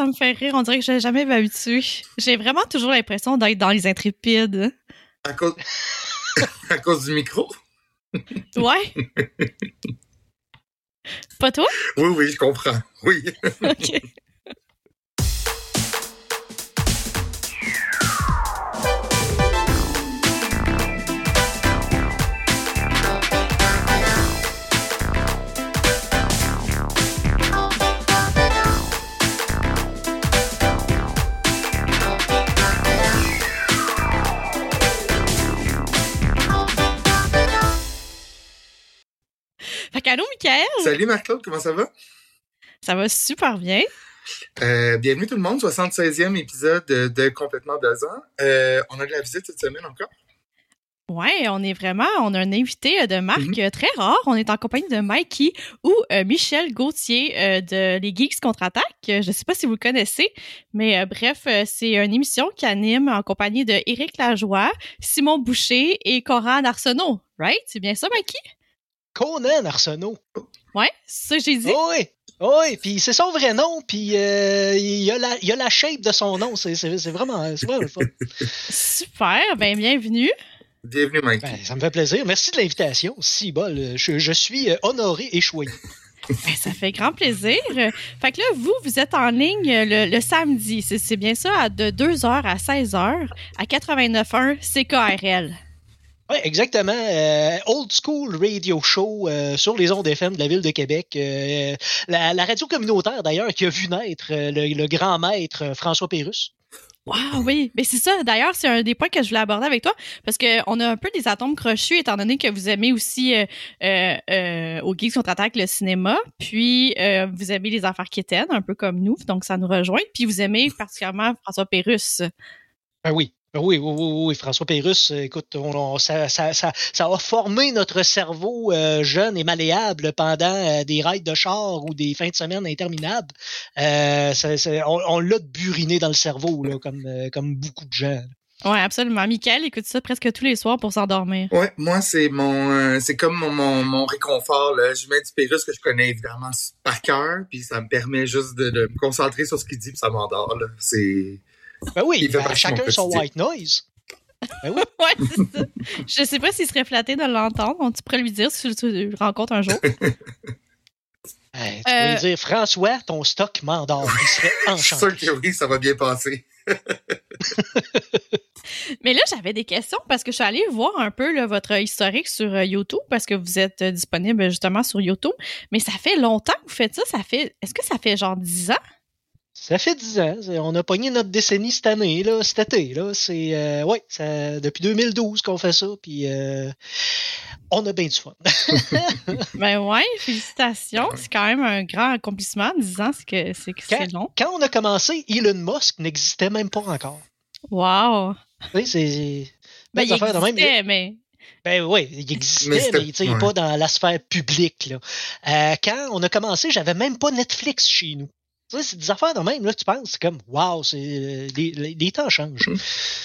ça me fait rire. On dirait que je n'ai jamais habitué. J'ai vraiment toujours l'impression d'être dans les intrépides. À cause, à cause du micro? Ouais. Pas toi? Oui, oui, je comprends. Oui. OK. Qu'allô, Michael? Salut Marc-Claude, comment ça va? Ça va super bien. Euh, bienvenue tout le monde, 76e épisode de, Complètement ans. Euh, on a de la visite cette semaine encore? Ouais, on est vraiment, on a un invité euh, de marque Mhm. très rare. On est en compagnie de Mikey ou euh, Michel Gauthier euh, de Les Geeks Contre-Attaque. Je sais pas si vous le connaissez, mais euh, bref, c'est une émission qui anime en compagnie de Éric Lajoie, Simon Boucher et Coran Arsenault. Right? C'est bien ça, Mikey? Conan Arsenault. Ouais, c'est ça que j'ai dit. Oui, oui, puis c'est son vrai nom, puis euh, il, y a la, il y a la shape de son nom. C'est c'est- c'est vraiment, c'est vraiment le fun. Super, ben bienvenue. Bienvenue, Mike. Ben, ça me fait plaisir. Merci de l'invitation. Si bol, je, je suis euh, honoré et choyé. Ben, ça fait grand plaisir. Fait que là, vous, vous êtes en ligne euh, le, le samedi. C'est c'est bien ça, à de 2h à 16h à 89.1 CKRL. Oui, exactement. Euh, old School Radio Show euh, sur les ondes FM de la ville de Québec. Euh, la, la radio communautaire, d'ailleurs, qui a vu naître le, le grand maître François Pérusse. Wow, oui. Mais c'est ça. D'ailleurs, c'est un des points que je voulais aborder avec toi parce qu'on a un peu des atomes crochus étant donné que vous aimez aussi au Geeks contre-attaque le cinéma. Puis, vous aimez les affaires quétaines, un peu comme nous. Donc, ça nous rejoint. Puis, vous aimez particulièrement François Pérusse. Ben oui. Ben oui, oui, oui, oui, François Pérusse, euh, écoute, on, on- ça, ça, ça, ça a formé notre cerveau euh, jeune et malléable pendant euh, des rides de char ou des fins de semaine interminables. Euh, ça- on on l'a buriné dans le cerveau, là, comme, euh, comme beaucoup de gens. Oui, absolument. Michael écoute ça presque tous les soirs pour s'endormir. Ouais, moi, c'est mon, euh, c'est comme mon, mon, mon réconfort, là. Je mets du Pérus que je connais évidemment par cœur, puis ça me permet juste de, de me concentrer sur ce qu'il dit, puis ça m'endort, là. C'est, Ben oui, Il fait ben, chacun son white noise. Ben oui. Ouais, c'est ça. Je sais pas s'il serait flatté de l'entendre. Donc, Tu pourrais lui dire si tu le rencontres un jour. Hey, tu Euh, peux lui dire, François, ton stock m'endort. Il serait je suis enchanté. sûr que oui, ça va bien passer. Mais là, j'avais des questions parce que je suis allée voir un peu là, votre historique sur euh, YouTube parce que vous êtes euh, disponible justement sur YouTube. Mais ça fait longtemps que vous faites ça. Ça fait. Est-ce que ça fait genre 10 ans? Ça fait 10 ans. On a pogné notre décennie cette année, là, cet été. Là. C'est, euh, ouais, ça, depuis 2012 qu'on fait ça. Puis euh, on a bien du fun. Ben ouais, félicitations. C'est quand même un grand accomplissement. 10 ans, c'est que c'est que c'est long. Quand on a commencé, Elon Musk n'existait même pas encore. Wow. Tu sais, c'est. Ben, belles il même. existait, mais. Ben oui, il existait, Mais sais, ouais. pas dans la sphère publique. Là. Euh, quand on a commencé, j'avais même pas Netflix chez nous. Tu sais, c'est des affaires de même, là, tu penses, c'est comme, euh, les, les- les temps changent.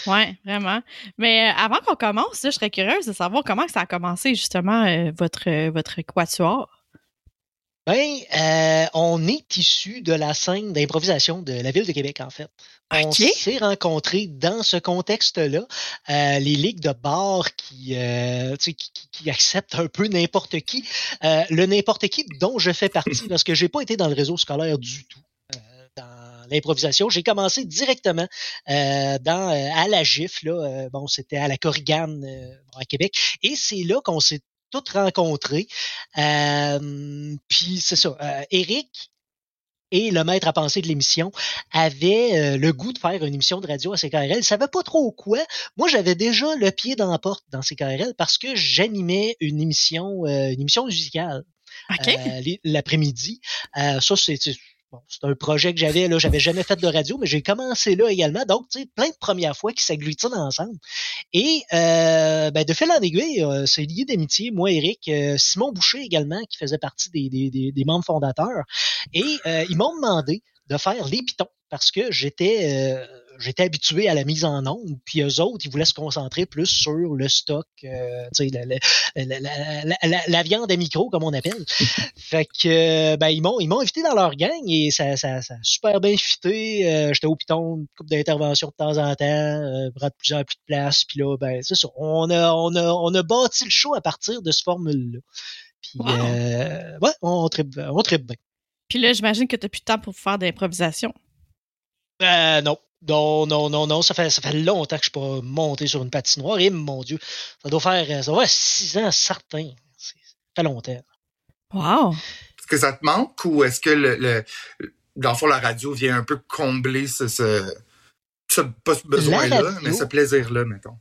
Ouais, vraiment. Mais euh, avant qu'on commence, là, je serais curieuse de savoir comment ça a commencé justement euh, votre, euh, votre quatuor. Ben, euh, on est issu de la scène d'improvisation de la ville de Québec, en fait. On s'est rencontrés dans ce contexte-là. Euh, les ligues de bars qui, euh, qui, qui- acceptent un peu n'importe qui. Le n'importe qui dont je fais partie, parce que j'ai pas été dans le réseau scolaire du tout. Dans l'improvisation, j'ai commencé directement euh, dans euh, à la GIF là, euh, bon c'était à la Corrigane euh, à Québec et c'est là qu'on s'est toutes rencontrés. Euh, puis c'est ça. Euh, Eric et le maître à penser de l'émission avaient euh, le goût de faire une émission de radio à CKRL. Ils savaient pas trop quoi. Moi, j'avais déjà le pied dans la porte dans CKRL parce que j'animais une émission, euh, une émission musicale OK? euh, les- l'après-midi. Euh, ça, c'est- c'est un projet que j'avais. là. J'avais jamais fait de radio, mais j'ai commencé là également. Donc, tu sais, plein de premières fois qui s'agglutinent ensemble. Et euh, ben, de fil en aiguille, euh, c'est lié d'amitié. Moi, Eric, euh, Simon Boucher également, qui faisait partie des, des, des, des membres fondateurs. Et euh, ils m'ont demandé de faire les pitons parce que j'étais euh, j'étais habitué à la mise en onde, puis eux autres, ils voulaient se concentrer plus sur le stock, euh, tu sais, la, la, la, la, viande à micro, comme on appelle. fait que, ben, ils m'ont, ils m'ont invité dans leur gang et ça, ça, ça a super bien fité. Euh, j'étais au piton, une couple d'interventions de temps en temps, euh, de plus en plus de place. Puis là, ben, c'est ça. On a, on, a, on a bâti le show à partir de ce formule-là. Puis, euh, ouais, on tripe, on tripe bien. Puis là, j'imagine que tu n'as plus de temps pour faire de l'improvisation. Euh, non. Non, non, non, non. Ça fait, ça fait longtemps que je suis pas monté sur une patinoire. Et mon Dieu, ça doit faire, ça doit faire six ans certain. Ça fait longtemps. Wow. Est-ce que ça te manque ou est-ce que le, le, dans le fond, la radio vient un peu combler ce, ce, ce pas ce besoin-là, mais ce plaisir-là, mettons?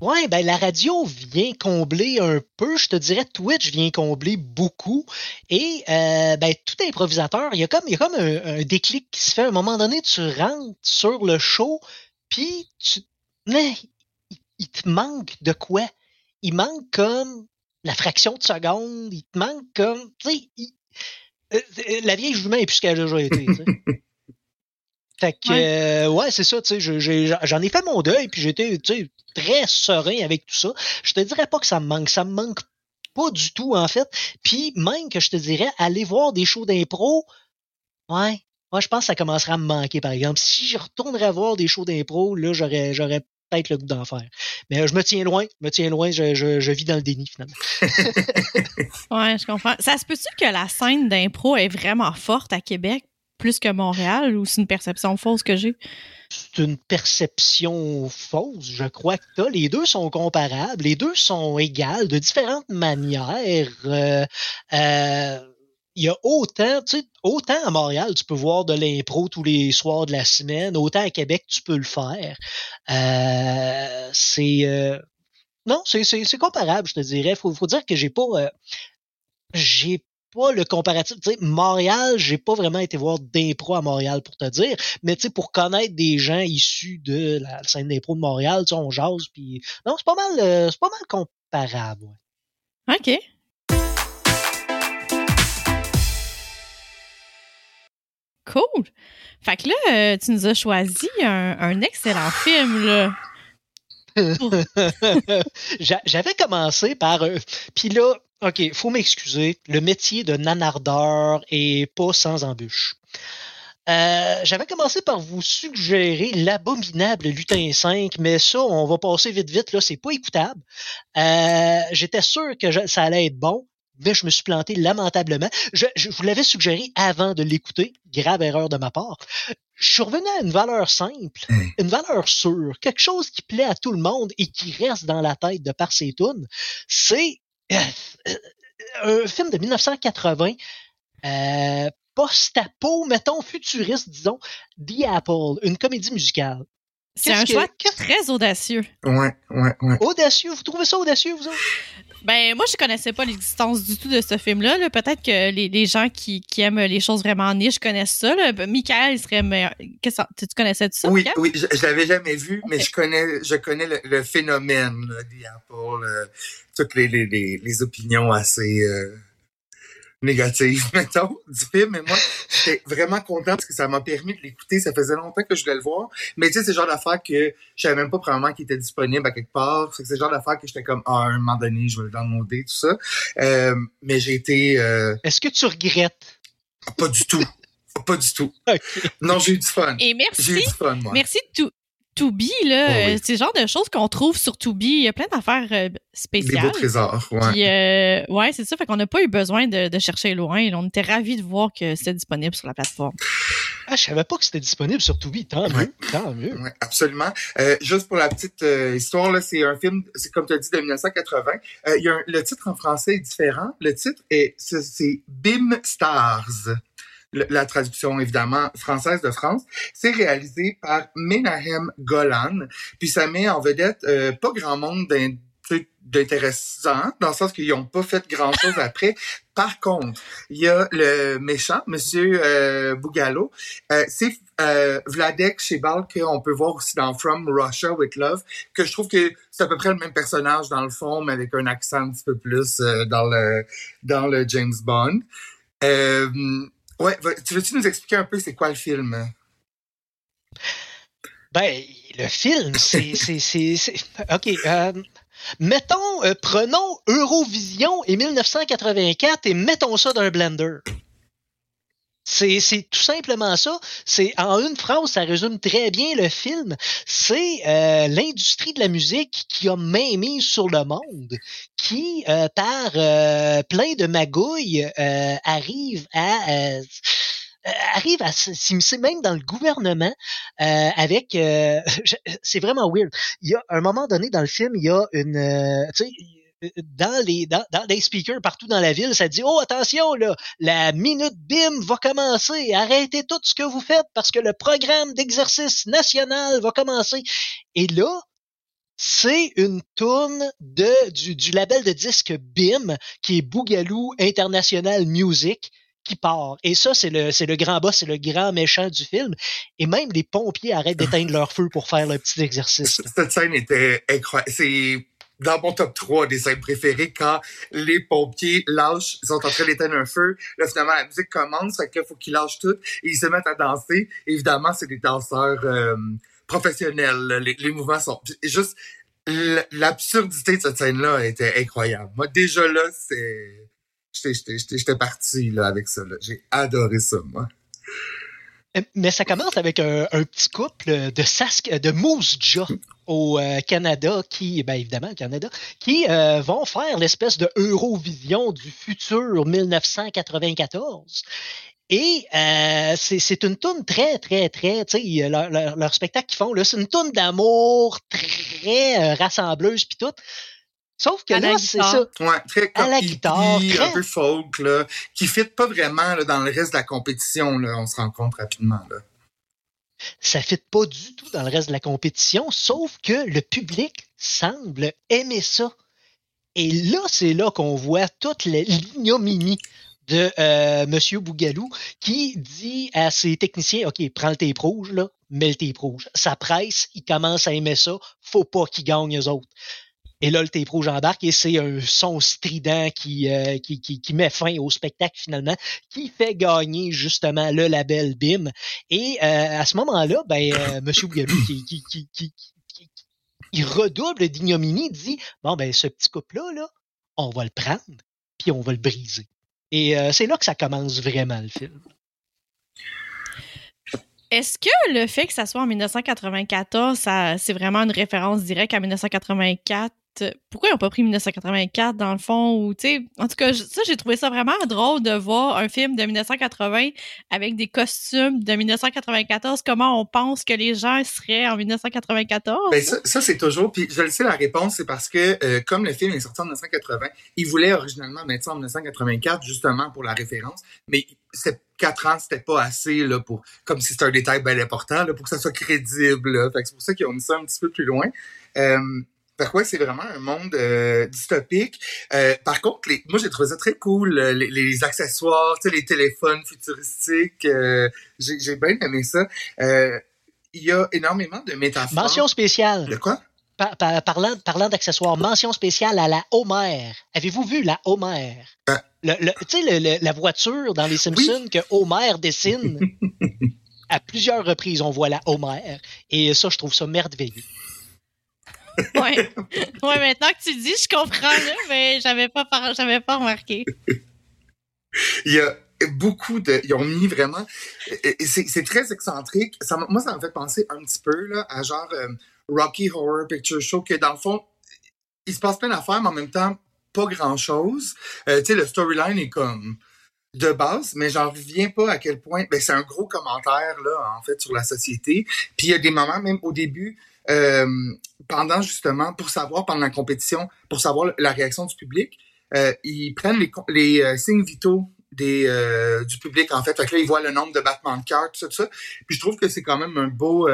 Ouais, ben la radio vient combler un peu, je te dirais Twitch vient combler beaucoup. Et euh, ben tout improvisateur, il y a comme il y a comme un, déclic qui se fait à un moment donné, tu rentres sur le show, puis tu mais il, te manque de quoi? Il manque comme la fraction de seconde, il te manque comme tu sais euh, la vieille jument est plus qu'elle a déjà été. Fait que, ouais, euh, c'est ça, tu sais, j'en ai, fait mon deuil, puis j'étais, tu sais, très serein avec tout ça. Je te dirais pas que ça me manque, ça me manque pas du tout, en fait. Puis même que je te dirais, aller voir des shows d'impro, ouais, moi, je pense que ça commencera à me manquer, par exemple. Si je retournerais voir des shows d'impro, là, j'aurais, j'aurais peut-être le goût d'en faire. Mais euh, je me tiens loin, je me tiens loin, je, je, je vis dans le déni, finalement. ouais, je comprends. Ça se peut-tu que la scène d'impro est vraiment forte à Québec? Plus que Montréal ou c'est une perception fausse que j'ai? C'est une perception fausse, je crois que as. Les deux sont comparables, les deux sont égales de différentes manières. Euh, euh, il y a autant, tu sais, autant à Montréal, tu peux voir de l'impro tous les soirs de la semaine, autant à Québec, tu peux le faire. Euh, c'est non, c'est comparable, je te dirais. Faut, faut dire que j'ai pas, j'ai pas le comparatif. Tu sais, Montréal, j'ai pas vraiment été voir d'impro à Montréal pour te dire, mais tu sais, pour connaître des gens issus de la scène d'impro de Montréal, tu sais, on jase, puis non, c'est pas mal, euh, c'est pas mal comparable. Ouais. Ok. Cool. Fait que là, euh, tu nous as choisi un, un excellent film, là. J'avais commencé par. Euh, puis là, OK, faut m'excuser. Le métier de nanardeur est pas sans embûche. Euh, J'avais commencé par vous suggérer l'abominable Lutin 5, mais ça, on va passer vite vite, là, c'est pas écoutable. Euh, J'étais sûr que ça allait être bon, mais je me suis planté lamentablement. Je, je vous l'avais suggéré avant de l'écouter, grave erreur de ma part. Je suis revenu à une valeur simple, une valeur sûre, quelque chose qui plaît à tout le monde et qui reste dans la tête de par ses tunes. C'est un film de 1980, euh, post-apo, mettons futuriste, disons, The Apple, une comédie musicale. C'est un choix très audacieux. Ouais, ouais, ouais. Audacieux, vous trouvez ça audacieux, vous autres? Ben, moi, je connaissais pas l'existence du tout de ce film-là. Peut-être que les, gens qui, aiment les choses vraiment niches connaissent ça. Là. Michael, il serait meilleur. tu connaissais ça? Oui, oui, je, je l'avais jamais vu, mais je connais, je connais le, phénomène là, Apple, euh, toutes les, les, les, opinions assez. Euh, négative, mettons, du film. Mais moi, j'étais vraiment content parce que ça m'a permis de l'écouter. Ça faisait longtemps que je voulais le voir. Mais tu sais, c'est le genre d'affaire que je savais même pas probablement qu'il était disponible à quelque part. C'est le genre d'affaire que j'étais comme, ah, à un moment donné, je vais le downloader, tout ça. Euh, mais j'ai été... Euh, Est-ce que tu regrettes? Pas du tout. Pas du tout. Non, j'ai eu du fun. Et merci. J'ai eu du fun, moi. Merci tout. Tubi, là, c'est le genre de choses qu'on trouve sur Tubi. Il y a plein d'affaires euh, spéciales. Des beaux trésors, ouais. Puis, euh, ouais, c'est ça. Fait qu'on n'a pas eu besoin de, chercher loin. On était ravis de voir que c'était disponible sur la plateforme. Ah, je savais pas que c'était disponible sur Tubi. Tant mieux, tant mieux. Ouais, absolument. Euh, juste pour la petite histoire, là, c'est un film, c'est comme tu as dit, de 1980. il y a le titre en français est différent. Le titre est, c'est Bim Stars la traduction évidemment française de France. C'est réalisé par Menahem Golan, puis ça met en vedette euh, pas grand monde d'intéressant, dans le sens qu'ils n'ont pas fait grand-chose après. Par contre, il y a le méchant, Monsieur euh, Bougalo. Euh, c'est euh, Vladek Shebal qu'on peut voir aussi dans From Russia with Love, que je trouve que c'est à peu près le même personnage dans le fond, mais avec un accent un petit peu plus euh, dans le dans le James Bond. Ouais, tu veux-tu nous expliquer un peu c'est quoi le film? Ben, le film, c'est. OK. Euh, mettons, euh, prenons Eurovision et 1984 et mettons ça dans un blender. C'est tout simplement ça. C'est en une phrase, ça résume très bien le film. C'est euh, l'industrie de la musique qui a main mise sur le monde, qui par plein de magouilles arrive à euh, arrive à s'immiscer même dans le gouvernement euh, avec euh, c'est vraiment weird. Il y a un moment donné dans le film, il y a une tu sais dans les dans, dans les speakers partout dans la ville, ça dit oh attention là, la minute BIM va commencer, arrêtez tout ce que vous faites parce que le programme d'exercice national va commencer. Et là, c'est une tourne de du, du label de disque BIM qui est Boogaloo International Music qui part. Et ça, c'est le, c'est le grand boss, c'est le grand méchant du film. Et même les pompiers arrêtent d'éteindre leur feu pour faire le petit exercice. Cette scène était incroyable. C'est dans mon top 3 des scènes préférées quand les pompiers lâchent, ils sont en train d'éteindre un feu. Là, finalement, la musique commence, fait que faut qu'ils lâchent tout et ils se mettent à danser. évidemment, c'est des danseurs euh, professionnels. Les, les, mouvements sont juste l'absurdité de cette scène-là était incroyable. Moi, déjà là, c'est J'étais parti là, avec ça. J'ai adoré ça, moi. Euh, mais ça commence avec un, petit couple de Sask, de Moose au euh, Canada, qui, ben évidemment, Canada, qui euh, vont faire l'espèce de Eurovision du futur 1994. Et c'est une tourne très, très, très, tu sais, leur, spectacle qu'ils font, c'est une tourne d'amour très rassembleuse puis tout. Sauf que là, c'est ça. Ouais, très à la guitare, un peu folk, là, qui fit pas vraiment là, dans le reste de la compétition, là, on se rend compte rapidement. Là. Ça fit pas du tout dans le reste de la compétition, sauf que le public semble aimer ça. Et là, c'est là qu'on voit toute l'ignominie de euh, Monsieur Bougalou qui dit à ses techniciens OK, prends le tape rouge, là, mets le tape rouge. Ça presse, ils commencent à aimer ça, faut pas qu'ils gagnent eux autres. Et là, le tape rouge embarque et c'est un son strident qui, euh, qui, qui, qui, met fin au spectacle finalement, qui fait gagner justement le label BIM. Et euh, à ce moment-là, ben, euh, Monsieur Bougalou qui, qui, qui, qui, il redouble d'ignominie, dit Bon, ben, ce petit couple-là, là, on va le prendre, puis on va le briser. Et euh, c'est là que ça commence vraiment le film. Est-ce que le fait que ça soit en 1994, ça, c'est vraiment une référence directe à 1984 pourquoi ils n'ont pas pris 1984 dans le fond ou en tout cas ça j'ai trouvé ça vraiment drôle de voir un film de 1980 avec des costumes de 1994 comment on pense que les gens seraient en 1994 ben, ça, c'est toujours puis je le sais la réponse c'est parce que euh, comme le film est sorti en 1980 ils voulaient originalement mettre ça en 1984 justement pour la référence mais c'est quatre ans, c'était pas assez là pour comme si c'était un détail bien important là, pour que ça soit crédible. c'est pour ça qu'ils ont mis ça un petit peu plus loin. Euh, quoi c'est vraiment un monde euh, dystopique. Euh, par contre, les, moi j'ai trouvé ça très cool, euh, les, les accessoires, les téléphones futuristiques. j'ai bien aimé ça. Il y a énormément de métaphores. Mention spéciale. De quoi? parlant parlant d'accessoires, mention spéciale à la Homer. Avez-vous vu la Homer? tu sais, la voiture dans Les Simpsons que Homer dessine? à plusieurs reprises, on voit la Homer. Et ça, je trouve ça merveilleux ouais. ouais, maintenant que tu dis, je comprends, mais j'avais pas, pas remarqué. Il y a beaucoup de. Ils ont mis vraiment. C'est très excentrique. Ça, moi, ça m'a fait penser un petit peu là, à genre euh, Rocky Horror Picture Show, que dans le fond, il se passe plein d'affaires, mais en même temps, pas grand chose. Euh, tu sais, le storyline est comme de base, mais j'en reviens pas à quel point. Ben, c'est un gros commentaire, là, en fait, sur la société. Puis il y a des moments, même au début, euh, pendant justement, pour savoir, pendant la compétition, pour savoir la réaction du public, euh, ils prennent les, euh, signes vitaux du public en fait. Fait que là, ils voient le nombre de battements de cœur, tout ça, tout ça. Puis je trouve que c'est quand même un beau,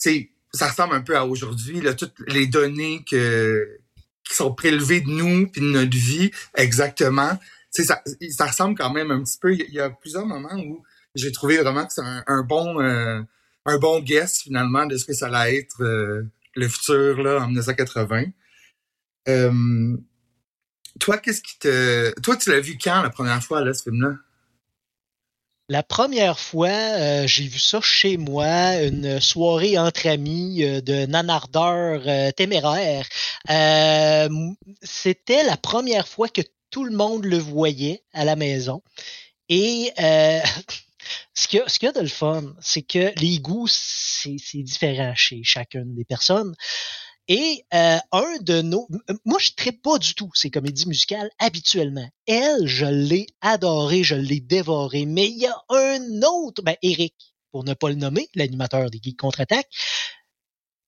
tu ça ressemble un peu à aujourd'hui, toutes les données qui sont prélevées de nous puis de notre vie, exactement. Sais, ça, ça ressemble quand même un petit peu. Il y a plusieurs moments où j'ai trouvé vraiment que c'est un, bon un bon guess finalement de ce que ça allait être euh, le futur là en 1980. Euh, toi, qu'est-ce qui te. Toi, tu l'as vu quand la première fois, là, ce film-là? La première fois, euh, j'ai vu ça chez moi, une soirée entre amis de nanardeurs euh, téméraires. C'était la première fois que tout le monde le voyait à la maison. Et ce qu'il y, y, a de le fun, c'est que les goûts, c'est différent chez chacune des personnes. Et euh, un de nos... Moi, je ne pas du tout ces comédies musicales habituellement. Elle, je l'ai adoré, je l'ai dévoré. Mais il y a un autre, ben Eric, pour ne pas le nommer, l'animateur des Geeks Contre-Attaque.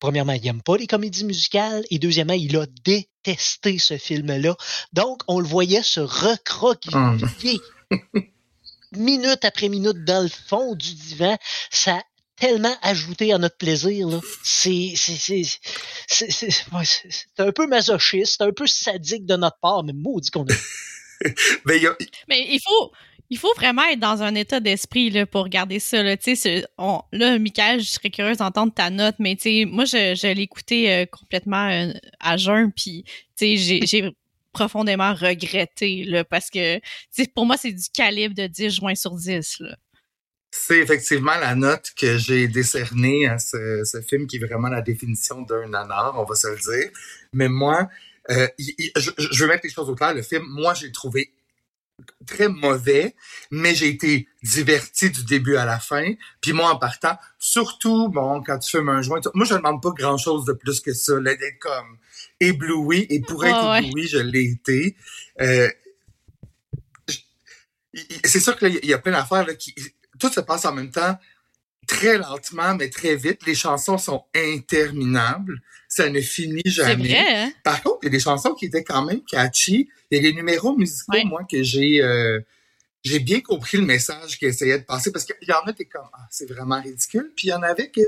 Premièrement, il n'aime pas les comédies musicales. Et deuxièmement, il a détesté ce film-là. Donc, on le voyait se recroquiller. minute après minute dans le fond du divan, ça tellement ajouté à notre plaisir. C'est, c'est, un peu masochiste, un peu sadique de notre part, mais maudit qu'on est. mais, mais il faut, il faut vraiment être dans un état d'esprit là, pour regarder ça. Là, on, là, Michael, je serais curieuse d'entendre ta note, mais moi, je, je l'ai écouté euh, complètement euh, à jeun, puis j'ai profondément regretté là, parce que pour moi, c'est du calibre de 10 juin sur 10. Là. C'est effectivement la note que j'ai décernée à ce, ce, film qui est vraiment la définition d'un nanar, on va se le dire. Mais moi, euh, je, je, veux mettre les choses au clair. Le film, moi, j'ai trouvé très mauvais, mais j'ai été diverti du début à la fin. Puis moi, en partant, surtout, bon, quand tu fumes un joint, moi, je ne demande pas grand-chose de plus que ça, d'être comme ébloui. Et pour être oh, ébloui, je l'ai été. Euh, c'est sûr qu'il y a plein d'affaires qui tout se passe en même temps, très lentement, mais très vite. Les chansons sont interminables. Ça ne finit jamais. Vrai, hein? Par contre, il y a des chansons qui étaient quand même catchy. Il y a des numéros musicaux, moi, que j'ai... Euh, j'ai bien compris le message qu'il essayait de passer parce qu'il y en a qui comme ah, c'est vraiment ridicule puis il y en avait que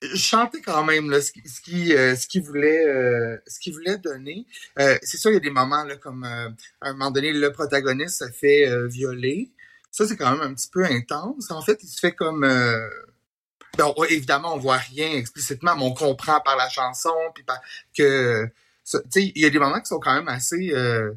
je chantais quand même là, ce qui ce qui, euh, ce qui voulait euh, ce qu'il voulait donner c'est sûr il y a des moments là comme à un moment donné le protagoniste se fait violer ça, c'est quand même un petit peu intense. En fait, il se fait comme... Euh... évidemment, on voit rien explicitement, mais on comprend par la chanson, puis par que... Tu sais, il y a des moments qui sont quand même assez... Euh,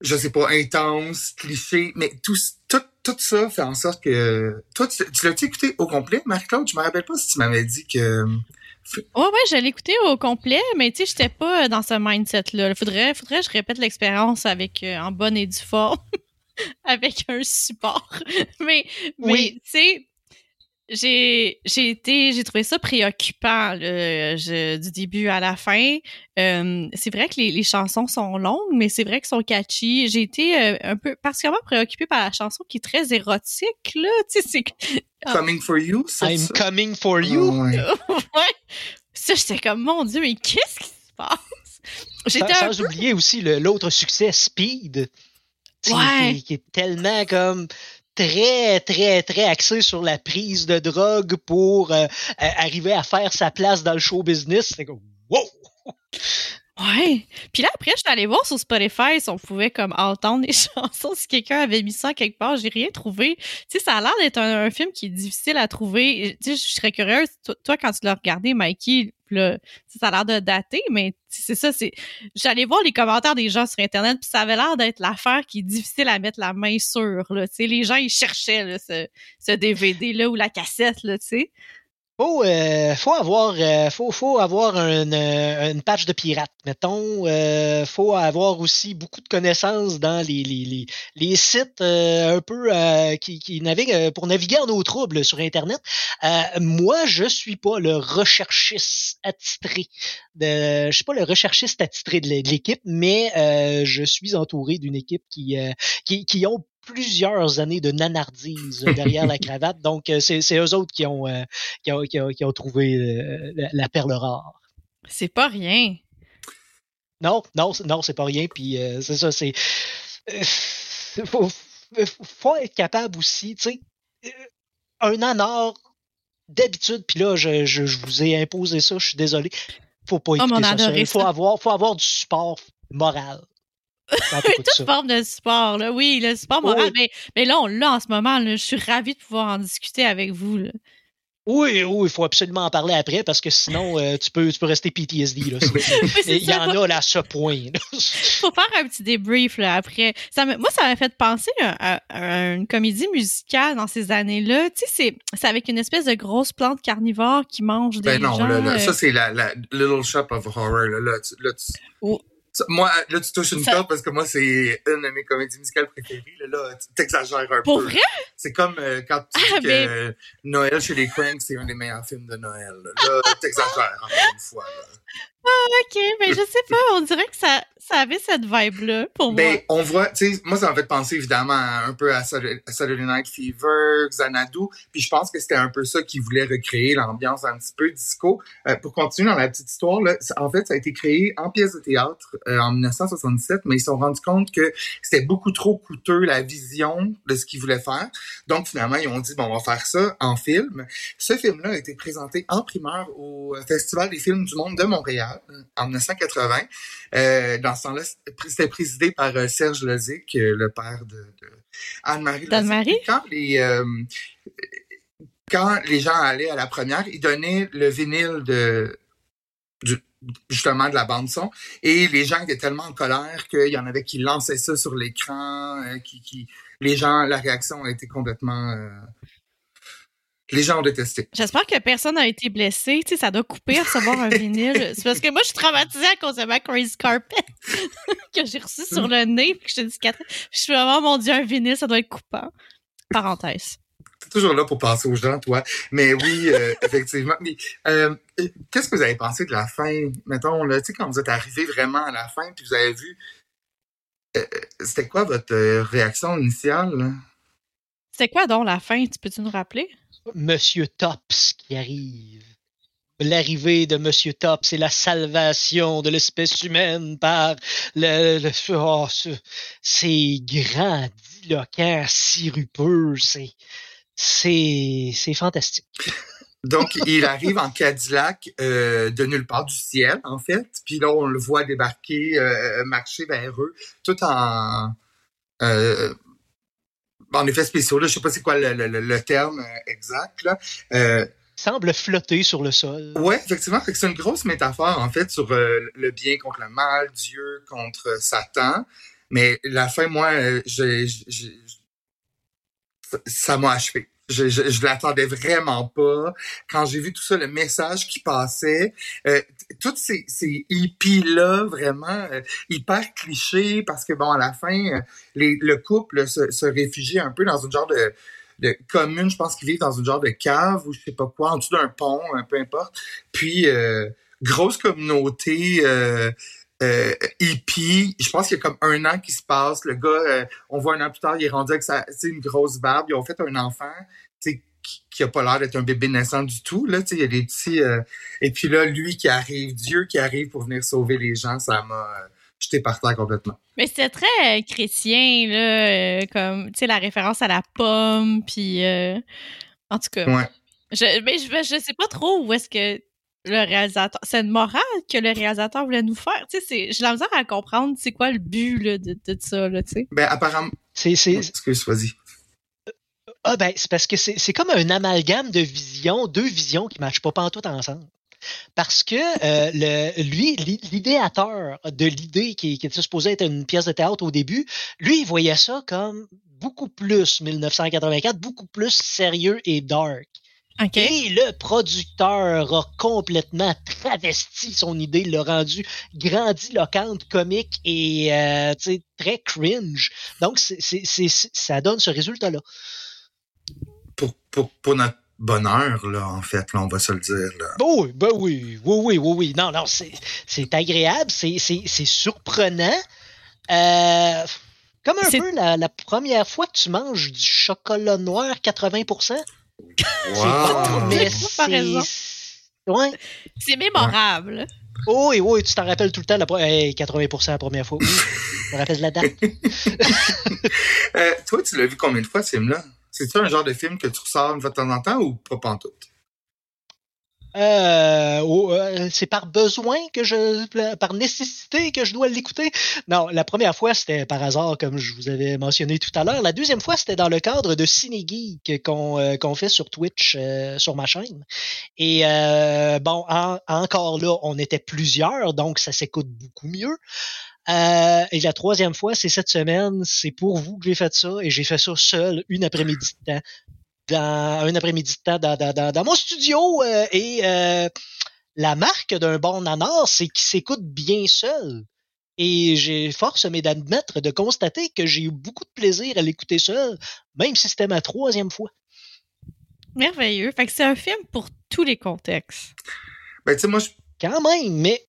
je sais pas, intenses, clichés, mais tout, tout, tout ça fait en sorte que... Toi, tu, l'as-tu écouté au complet, Marc-Claude? Je me rappelle pas si tu m'avais dit que... Ouais, ouais, je l'ai écouté au complet, mais tu sais, j'étais pas dans ce mindset-là. Faudrait, faudrait que je répète l'expérience avec euh, en bonne et due forme. avec un support. mais, mais tu sais, j'ai j'ai été j'ai trouvé ça préoccupant du début à la fin euh, c'est vrai que les, les, chansons sont longues mais c'est vrai qu'elles sont catchy j'ai été euh, un peu particulièrement préoccupée par la chanson qui est très érotique là tu sais c'est ah. coming for you I'm coming for you ouais. ouais. ça j'étais comme mon dieu mais qu'est-ce qui se passe? J'étais sans, oublier aussi l'autre succès Speed ouais. qui, est tellement comme très, très, très axé sur la prise de drogue pour euh, arriver à faire sa place dans le show business. C'est comme, wow! Ouais. Puis là, après, je suis allée voir sur Spotify si on pouvait comme entendre les chansons, si quelqu'un avait mis ça quelque part. J'ai rien trouvé. Tu sais, ça a l'air d'être un, film qui est difficile à trouver. Tu sais, je serais curieuse, toi, quand tu l'as regardé, Mikey, là, ça a l'air de dater, mais c'est ça, c'est. J'allais voir les commentaires des gens sur Internet, puis ça avait l'air d'être l'affaire qui est difficile à mettre la main sur. Là, tu sais, les gens, ils cherchaient là, ce, ce DVD-là ou la cassette, là, tu sais. Faut, euh, faut avoir, euh, faut, faut avoir une, euh, une patch de pirate, mettons. Euh, faut avoir aussi beaucoup de connaissances dans les, les, les, sites euh, un peu qui, qui naviguent pour naviguer en eau trouble sur Internet. moi, je suis pas le recherchiste attitré de, je suis pas le recherchiste attitré de l'équipe, mais je suis entouré d'une équipe qui, qui, qui ont plusieurs années de nanardise derrière la cravate. Donc, euh, c'est, eux autres qui ont, euh, qui ont, qui ont, trouvé euh, la, perle rare. C'est pas rien. Non, non, non, c'est pas rien. Puis c'est ça, c'est. Faut, faut être capable aussi, tu sais. Un nanar, d'habitude, puis là, je, je, vous ai imposé ça, je suis désolé. Faut pas oh, écouter ça. Il faut avoir, faut avoir du support moral. Toute forme de sport, là. Oui, le sport moral. Mais, mais, là, on l'a en ce moment. Je suis ravie de pouvoir en discuter avec vous. Oui, oui, il faut absolument en parler après parce que sinon, euh, tu, peux, tu peux rester PTSD. Là, il y en a là, à ce point. Il faut faire un petit débrief là, après. Ça moi, ça m'a fait penser à, une comédie musicale dans ces années-là. Tu sais, c'est avec une espèce de grosse plante carnivore qui mange des ben non, gens. Là, là, ça, c'est la, la, Little Shop of Horror. Là, là, tu, là, tu... Oh. Moi, là, tu touches une corde parce que moi, c'est une de mes comédies musicales préférées. Là, là tu t'exagères un peu. Pour vrai? C'est comme euh, quand tu ah, dis que Noël chez les Cranks, c'est un des meilleurs films de Noël. Là, là t'exagères encore une fois. Là. Ah, ok, mais je sais pas, on dirait que ça, ça avait cette vibe-là pour ben, moi. on voit, tu sais, moi, ça m'a fait penser évidemment un peu à Saturday Night Fever, Xanadu, puis je pense que c'était un peu ça qui voulait recréer l'ambiance un petit peu disco. Euh, pour continuer dans la petite histoire, là, en fait, ça a été créé en pièce de théâtre euh, en 1977, mais ils se sont rendus compte que c'était beaucoup trop coûteux la vision de ce qu'ils voulaient faire. Donc, finalement, ils ont dit, bon, on va faire ça en film. Ce film-là a été présenté en primeur au Festival des films du monde de Montréal en 1980. Euh, dans ce temps-là, c'était présidé par euh, Serge Lozic, euh, le père de, Anne-Marie. Anne-Marie? Quand les, quand les gens allaient à la première, ils donnaient le vinyle de, justement de la bande son et les gens étaient tellement en colère qu'il y en avait qui lançaient ça sur l'écran qui, qui les gens la réaction a été complètement les gens ont détesté. J'espère que personne n'a été blessé. Tu sais, ça doit couper à recevoir un vinyle. C'est parce que moi, je suis traumatisée à cause de ma Crazy Carpet que j'ai reçu sur le nez puis que je suis Je suis vraiment, mon Dieu, un vinyle, ça doit être coupant. Parenthèse. T'es toujours là pour passer aux gens, toi. Mais oui, euh, effectivement. Mais euh, qu'est-ce que vous avez pensé de la fin? Mettons, là, tu sais, quand vous êtes arrivé vraiment à la fin puis vous avez vu... Euh, c'était quoi votre réaction initiale? C'était quoi donc la fin? Tu peux-tu nous rappeler? Monsieur Tops qui arrive. L'arrivée de Monsieur Tops et la salvation de l'espèce humaine par le, oh, ce, ces grands diloquents sirupeux, c'est c'est c'est fantastique. Donc, il arrive en Cadillac euh, de nulle part du ciel, en fait. Puis là, on le voit débarquer, euh, marcher vers eux, tout en euh, en effet spéciaux, là, je sais pas c'est quoi le, le, le, terme euh, exact, là. Euh, semble flotter sur le sol. Oui, effectivement. C'est une grosse métaphore, en fait, sur euh, le bien contre le mal, Dieu contre Satan. Mais la fin, moi, euh, ça m'a achevé. Je, je, je l'attendais vraiment pas. Quand j'ai vu tout ça, le message qui passait, euh, toutes ces, ces hippies-là, vraiment euh, hyper clichés, parce que bon, à la fin, euh, les, le couple se, se réfugie un peu dans une genre de, de commune, je pense qu'ils vivent dans une genre de cave ou je sais pas quoi, en dessous d'un pont, peu importe. Puis grosse communauté euh, hippie. Je pense qu'il y a comme un an qui se passe. Le gars, euh, on voit un an plus tard, il est rendu avec sa, une grosse barbe. Ils ont fait un enfant qui, qui a pas l'air d'être un bébé naissant du tout. Là, il y a des petits... Euh, et puis là, lui qui arrive, Dieu qui arrive pour venir sauver les gens, ça m'a... Euh, jeté par terre complètement. Mais c'était très chrétien, là, comme, tu sais, la référence à la pomme, puis... en tout cas... Ouais. Je, mais je, je sais pas trop où est-ce que le réalisateur. C'est une morale que le réalisateur voulait nous faire. Tu sais, j'ai la misère à comprendre c'est quoi le but là, de, de, ça, là, tu sais. Ben, apparemment. C'est. c'est... Excuse, vas-y. Ah, ben, c'est parce que c'est, c'est comme un amalgame de visions, deux visions qui ne matchent pas tout ensemble. Parce que euh, le, lui, l'idéateur de l'idée qui, qui était supposée être une pièce de théâtre au début, lui, il voyait ça comme beaucoup plus 1984, beaucoup plus sérieux et dark. Et le producteur a complètement travesti son idée, l'a rendu grandiloquente, comique et euh, très cringe. Donc, ça donne ce résultat-là. Pour, pour, pour, notre bonheur, là, en fait, là, on va se le dire. Là. oui, ben oui, oui, oui, oui, oui. Non, non, c'est, c'est agréable, c'est, c'est, c'est surprenant. Euh, comme un peu la, la, première fois que tu manges du chocolat noir 80%. Wow. c'est... Ouais. C'est mémorable. Oh, oui, oui, tu t'en rappelles tout le temps, la... 80% la première fois. Oui, je me rappelle de la date. euh, toi, tu l'as vu combien de fois, ce film-là? C'est-tu un genre de film que tu ressors de temps en temps ou pas pantoute? Euh, euh, c'est par besoin que je, par nécessité que je dois l'écouter? Non, la première fois c'était par hasard, comme je vous avais mentionné tout à l'heure. La deuxième fois c'était dans le cadre de Ciné Geek qu'on euh, qu'on fait sur Twitch sur ma chaîne. Et bon, encore là, on était plusieurs, donc ça s'écoute beaucoup mieux. et la troisième fois, c'est cette semaine, c'est pour vous que j'ai fait ça, et j'ai fait ça seul une après-midi de temps dans un après-midi de temps dans, mon studio euh, et euh, la marque d'un bon nanar, c'est qu'il s'écoute bien seul. Et j'ai force mais d'admettre, de constater que j'ai eu beaucoup de plaisir à l'écouter seul, même si c'était ma troisième fois. Merveilleux. Fait que c'est un film pour tous les contextes. Ben, tu sais, moi, je... Quand même, mais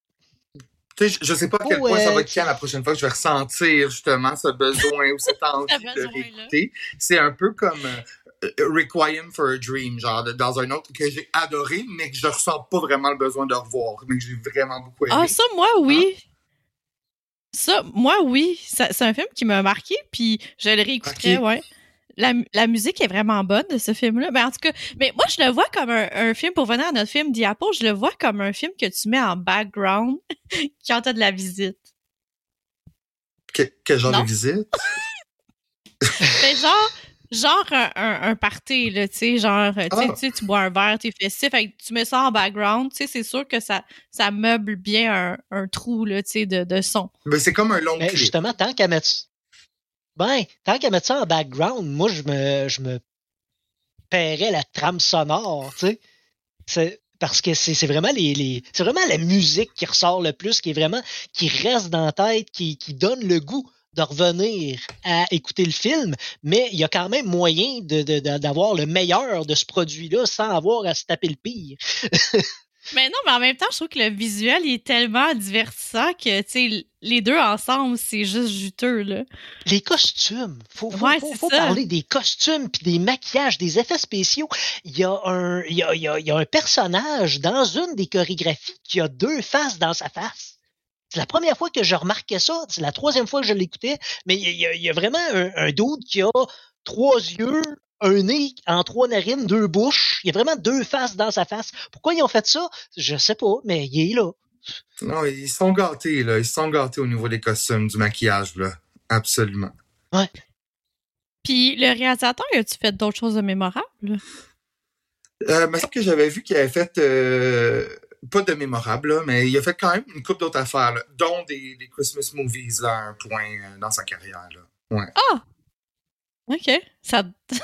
je, je sais pas à quel point ça va être la prochaine fois que je vais ressentir justement ce besoin ou cette envie de réécouter. C'est un peu comme euh, Requiem for a Dream, genre dans un autre que j'ai adoré, mais que je ressens pas vraiment le besoin de revoir, mais que j'ai vraiment beaucoup aimé. Ah, ça, moi, oui. Hein? Ça, moi, oui. C'est un film qui m'a marqué, puis je le réécouterai, ouais. La, la, musique est vraiment bonne de ce film-là. Ben, en tout cas, mais moi, je le vois comme un, film, pour venir à notre film Diapo, je le vois comme un film que tu mets en background quand t'as de la visite. quel genre de visite? ben, genre, genre un, un, party, là, tu sais, genre, tu sais, ah. tu bois un verre, t'es festif, tu mets ça en background, tu sais, c'est sûr que ça, ça meuble bien un, un trou, là, tu sais, de, de son. Mais c'est comme un long Mais Justement, tant qu'à mettre, ben, tant qu'à mettre ça en background, moi, je me, je me paierais la trame sonore, tu sais. C'est, parce que c'est vraiment les, les c'est vraiment la musique qui ressort le plus, qui est vraiment, qui reste dans la tête, qui, qui donne le goût de revenir à écouter le film, mais il y a quand même moyen d'avoir le meilleur de ce produit-là sans avoir à se taper le pire. mais non, mais en même temps, je trouve que le visuel est tellement divertissant que les deux ensemble, c'est juste juteux. Là. Les costumes. Faut, faut, parler des costumes puis des maquillages, des effets spéciaux. Il y, a un, il, y a, il y a un personnage dans une des chorégraphies qui a deux faces dans sa face. C'est la première fois que je remarquais ça. C'est la troisième fois que je l'écoutais. Mais il y, a vraiment un, un doute qui a trois yeux, un nez en trois narines, deux bouches. Il y a vraiment deux faces dans sa face. Pourquoi ils ont fait ça? Je sais pas, mais il est là. Non, ils sont gâtés, là. Ils sont gâtés au niveau des costumes, du maquillage, là. Absolument. Ouais. Puis le réalisateur, as-tu fait d'autres choses mémorables? Euh, me semble que j'avais vu qu'il avait fait euh, pas de mémorable, mais il a fait quand même une couple d'autres affaires, dont des, des, Christmas movies là, à un point euh, dans sa carrière. Là. Ouais. Ah! OK. Ça...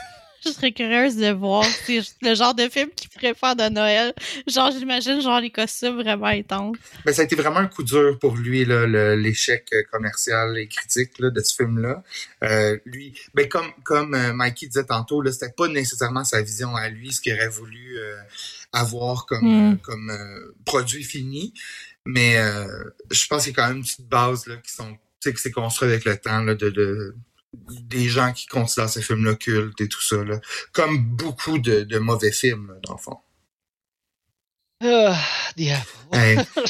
je serais curieuse de voir c'est le genre de film qu'il pourrait faire de Noël. Genre, j'imagine genre les costumes vraiment intenses. Ben, ça a été vraiment un coup dur pour lui, l'échec euh, commercial et critique là, de ce film-là. Euh, lui, ben, comme, comme Mikey disait tantôt, là, c'était pas nécessairement sa vision à lui, ce qu'il aurait voulu euh, avoir comme, hmm. comme produit fini. Mais je pense qu'il y a quand même une petite base là, qui sont, tu sais, que c'est construit avec le temps là, de, de des gens qui considèrent ces films-là cultes et tout ça, là. comme beaucoup de, de mauvais films, dans le fond. Ah,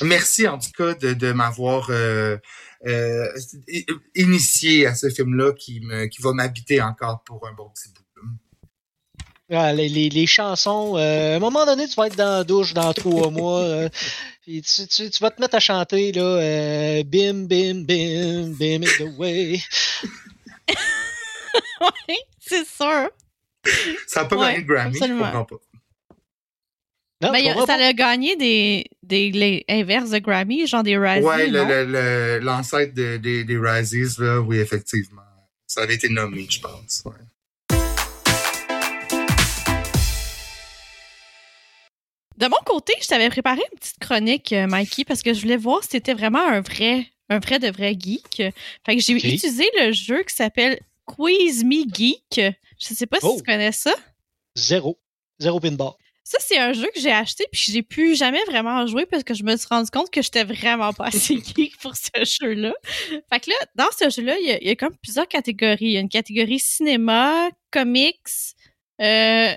merci en tout cas de, de m'avoir euh, euh, initié à ce film-là qui, me, qui va m'habiter encore pour un bon petit bout. Ah, les, les, les, chansons, euh, à un moment donné, tu vas être dans la douche dans trois mois. puis tu, tu, tu, vas te mettre à chanter là, Bim, bim, bim, bim is the way. oui, c'est sûr. Ça n'a pas gagné le Grammy, je comprends pas. Non, mais ça a gagné des, des les inverses de Grammy, genre des Razzies. Ouais, l'ancêtre le, des, des Razzies, là, oui, effectivement. Ça avait été nommé, je pense. Ouais. De mon côté, je t'avais préparé une petite chronique, euh, Mikey, parce que je voulais voir si c'était vraiment un vrai un vrai de vrai geek. Fait que j'ai utilisé le jeu qui s'appelle Quiz Me Geek. Je sais pas si oh. tu connais ça. Zéro. Zéro pinball. Ça, c'est un jeu que j'ai acheté puis j'ai pu jamais vraiment jouer parce que je me suis rendu compte que j'étais vraiment pas assez geek pour ce jeu-là. Fait que là, dans ce jeu-là, il y, a comme plusieurs catégories. Il y a une catégorie cinéma, comics, euh,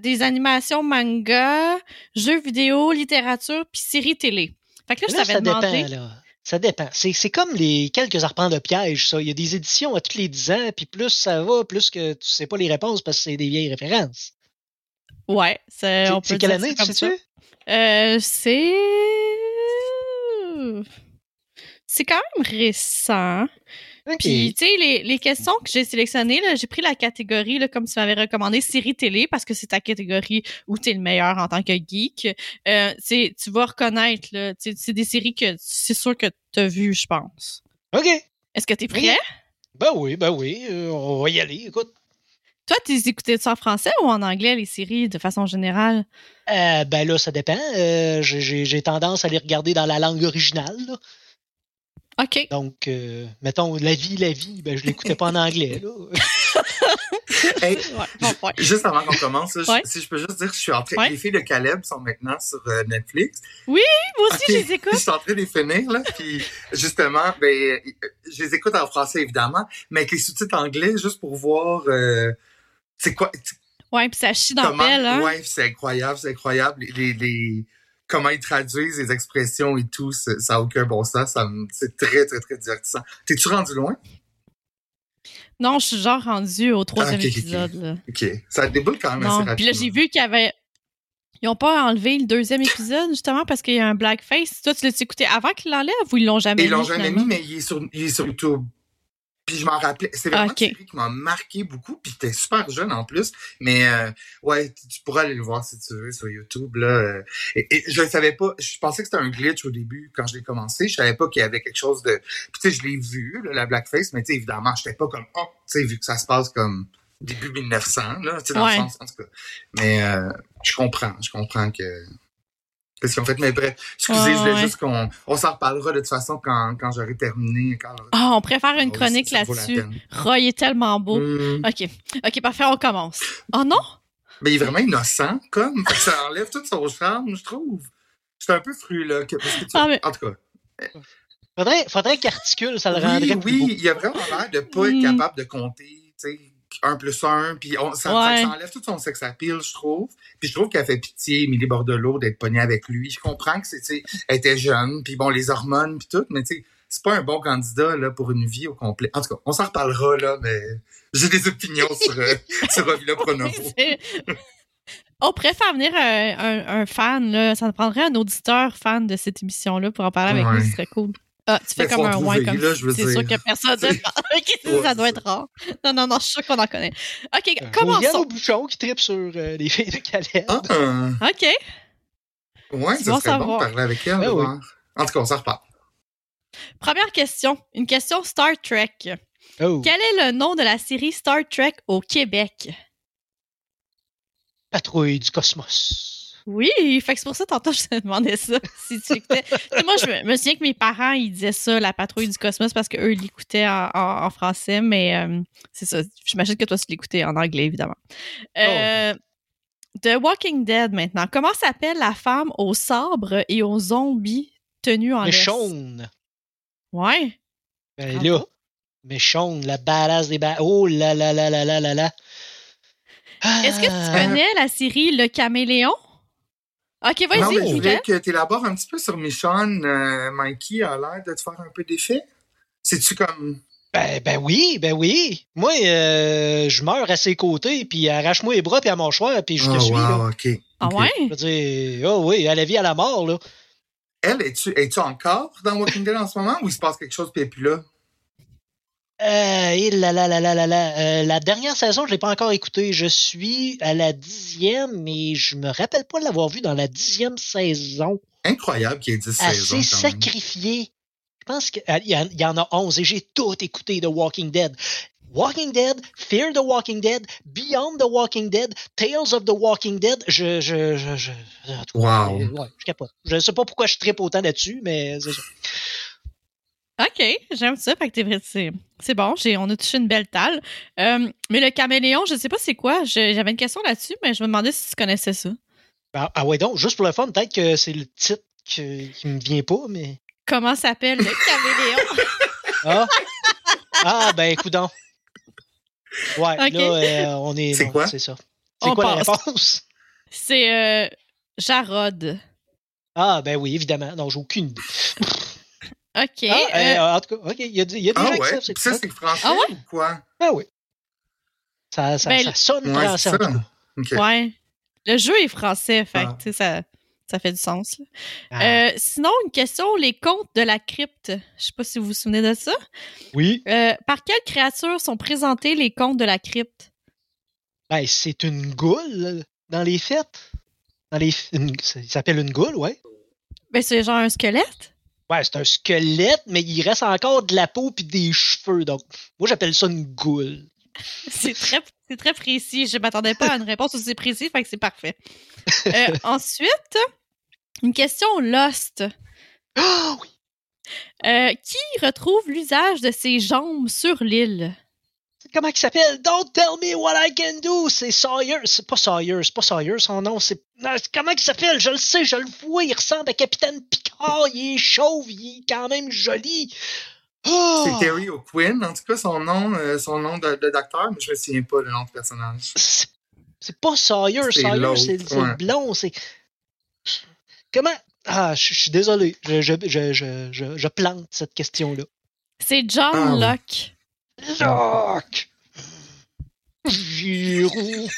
des animations manga, jeux vidéo, littérature puis séries télé. Fait que là, je t'avais demandé... là. Ça dépend. C'est comme les quelques arpents de piège, ça. Il y a des éditions à tous les 10 ans, puis plus ça va, plus que tu sais pas les réponses parce que c'est des vieilles références. Ouais, c'est quelle année, tu sais Euh, c'est. C'est quand même récent. Puis, tu sais, les, les questions que j'ai sélectionnées, j'ai pris la catégorie, là, comme tu m'avais recommandé, série télé, parce que c'est ta catégorie où tu es le meilleur en tant que geek. Euh, c'est- tu vas reconnaître, là, c'est des séries que c'est sûr que tu as vues, je pense. OK. Est-ce que tu es prêt? Ben oui, ben oui. euh, on va y aller. Écoute. Toi, tu écoutais ça en français ou en anglais, les séries, de façon générale? Euh, ben là, ça dépend. Euh, j'ai- tendance à les regarder dans la langue originale. là. OK. Donc, euh, mettons, La vie, la vie, ben je l'écoutais pas en anglais. Là. Hey, Ouais, bon, ouais. Juste avant qu'on commence, là, je- Ouais. si je peux juste dire, je suis en train. Ouais. Les filles de Caleb sont maintenant sur euh, Netflix. Moi aussi, je les écoute. Je suis en train de les finir, là. Puis, justement, ben, je les écoute en français, évidemment, mais avec les sous-titres anglais, juste pour voir, euh, c'est quoi, Ouais, puis ça chie dans comment, le hein? ouais, c'est incroyable, c'est incroyable. Les- comment ils traduisent les expressions et tout, ça n'a aucun bon sens. C'est très, très, très divertissant. T'es-tu rendu loin? Non, je suis genre rendue au troisième Ah, ok, ok, ok. épisode, là. OK. Ça déboule quand même Non, assez puis là, rapidement. j'ai vu qu'il y avait. Ils ont pas enlevé le deuxième épisode, justement, parce qu'il y a un blackface. Toi, tu l'as écouté avant qu'ils l'enlèvent ou ils l'ont jamais Et ils l'ont mis, jamais mis, mais il est sur, il est sur YouTube. Puis je m'en rappelais. C'est vraiment Ok. une série qui m'a marqué beaucoup. Puis t'es super jeune en plus. Mais euh, ouais, tu, pourras aller le voir si tu veux sur YouTube. Là. euh. Et, et je ne savais pas. Je pensais que c'était un glitch au début quand je l'ai commencé. Je savais pas qu'il y avait quelque chose de. Puis tu sais, je l'ai vu, là, la blackface, mais tu sais, évidemment, j'étais pas comme oh, tu sais, vu que ça se passe comme début 1900, là, tu sais, dans Ouais. le sens, en tout cas. Mais euh, je comprends, je comprends que qu'est-ce qu'ils ont fait. Mais bref, excusez, Ouais, je voulais ouais. juste qu'on on s'en reparlera de toute façon quand, quand j'aurai terminé. Quand, Ah, on préfère une Oh, chronique là-dessus. Roy est tellement beau. Hmm. OK. OK, parfait, on commence. Oh non? Mais il est vraiment innocent, comme. Fait que ça enlève tout son charme, je trouve. C'est un peu fru, là. que- parce que tu- Ah, mais- En tout cas. Faudrait, faudrait qu'articule, ça le Oui, rendrait plus beau. oui, il a vraiment l'air de pas être Hmm. capable de compter, tu sais, un plus un, puis on, ça, Ouais. enlève tout son sex appeal, je trouve. Puis je trouve qu'elle fait pitié, Émilie Bordelot, d'être pognée avec lui. Je comprends que sais, elle était jeune, puis bon, les hormones, puis tout, mais tu sais, c'est pas un bon candidat, là, pour une vie au complet. En tout cas, on s'en reparlera, là, mais j'ai des opinions sur, euh, sur Ovila Pronovo. On pourrait faire venir un, un- un fan, là. Ça prendrait un auditeur fan de cette émission-là pour en parler avec Ouais. nous, ce serait cool. Ah, tu fais comme un ouais, comme là, je veux c'est sûr que personne ne ça, ça doit ça. être rare. Non, non non, je suis sûre qu'on en connaît. OK, Josiane commençons. Bouchon qui tripe sur euh, les filles de Calais. Ah, OK. ouais, ça bon serait bon savoir. de parler avec elle. Ben de oui. voir. En tout cas, on s'en reparle. Première question. Une question Star Trek. Oh, Quel est le nom de la série Star Trek au Québec? patrouille du cosmos. Oui, fait c'est pour ça, tantôt, je te demandais ça. Si tu écoutais. Moi, je me, souviens que mes parents, ils disaient ça, la patrouille du cosmos, parce qu'eux, ils l'écoutaient en, en- en français, mais euh, c'est ça. J'imagine que toi, tu l'écoutais en anglais, évidemment. Euh, The Walking Dead, maintenant. Comment s'appelle la femme au sabre et aux zombies tenus en? Shaun. Ouais. Ben Ah là. Shaun, la badass des badass. Oh là là là là là là là. Est-ce que tu Ah. connais la série Le Caméléon? OK, non, mais je vas-y, voulais que tu élabores un petit peu sur Michonne. Euh, Mikey a l'air de te faire un peu d'effet. C'est-tu comme. Ben, ben oui, ben oui. Moi, euh, je meurs à ses côtés, puis arrache-moi les bras, puis à mon choix, puis je te oh, suis. là. wow, OK. Ah ouais? Je veux dire, oh oui, à la vie, à la mort, là. Elle, es-tu es encore dans Walking Dead en ce moment ou il se passe quelque chose puis elle est plus là? Euh, et là, là, là, là, là, là. Euh, la dernière saison, je l'ai pas encore écoutée. Je suis à la dixième, mais je me rappelle pas de l'avoir vue dans la dixième saison. Incroyable qu'il y ait 10 Elle saisons. même. sacrifiée. Je pense qu'il y, en- il y en a 11 et j'ai tout écouté de Walking Dead. Walking Dead, Fear the Walking Dead, Beyond the Walking Dead, Tales of the Walking Dead. Je, je, je, je, en tout cas, Wow. euh, ouais, je capote. Je sais pas pourquoi je tripe autant là-dessus, mais c'est ça. OK, j'aime ça. Fait que t'es vrai, c'est, c'est bon. J'ai, on a touché une belle talle. Euh, mais le caméléon, je sais pas c'est quoi. Je- j'avais une question là-dessus, mais je me demandais si tu connaissais ça. Ah, ah ouais, donc, juste pour le fun, peut-être que c'est le titre que- qui me vient pas, mais. Comment s'appelle le caméléon? Ah, ah ben, écoute donc. Ouais, là, euh, on est. C'est non, quoi? C'est ça. C'est On quoi la réponse? c'est euh, Jarod. Ah, ben oui, évidemment. Non, j'ai aucune idée. OK. Ah, euh, euh, en tout cas, OK, il y a, des- il y a des Ah gens qui ouais? savent ça, c'est français Ah ouais? ou quoi? Ah oui. Ça, ça, Ben, ça sonne Ouais, français, en tout cas. Ouais. Le jeu est français, fait Ah. tu sais, ça, Ça fait du sens. Ah, Euh, sinon, une question, les contes de la crypte. Je sais pas si vous vous souvenez de ça. oui. Euh, par quelle créature sont présentés les contes de la crypte? Ben, c'est une goule dans les fêtes. Dans les, une- ça s'appelle une goule, ouais. Ben, c'est genre un squelette. Ouais, c'est un squelette, mais il reste encore de la peau puis des cheveux. Donc, moi, j'appelle ça une goule. C'est très, précis. Je m'attendais pas à une réponse aussi précise, fait que c'est parfait. Euh, ensuite, une question Lost. Ah oui! Euh, qui retrouve l'usage de ses jambes sur l'île? Comment il s'appelle? Don't tell me what I can do! C'est Sawyer. C'est pas Sawyer, c'est pas Sawyer, son nom. C'est. Comment il s'appelle? Je le sais, je le vois. Il ressemble à Capitaine Picard. Il est chauve, il est quand même joli. Oh! C'est Terry O'Quinn, en tout cas, son nom, euh, son nom de, de docteur, mais je me souviens pas le nom du personnage. C'est pas Sawyer. Sawyer, c'est ouais. le blond. C'est. Comment? Ah, je suis désolé. Je, je, je, je, je, je plante cette question-là. C'est John Ah oui. Locke. Giroud!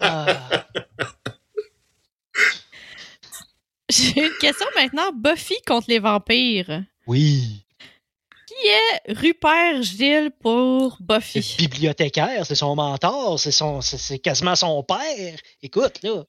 Ah. J'ai une question maintenant. Buffy contre les vampires. Oui. Qui est Rupert Gilles pour Buffy? le bibliothécaire, c'est son mentor, c'est son, c'est- c'est quasiment son père. Écoute, là.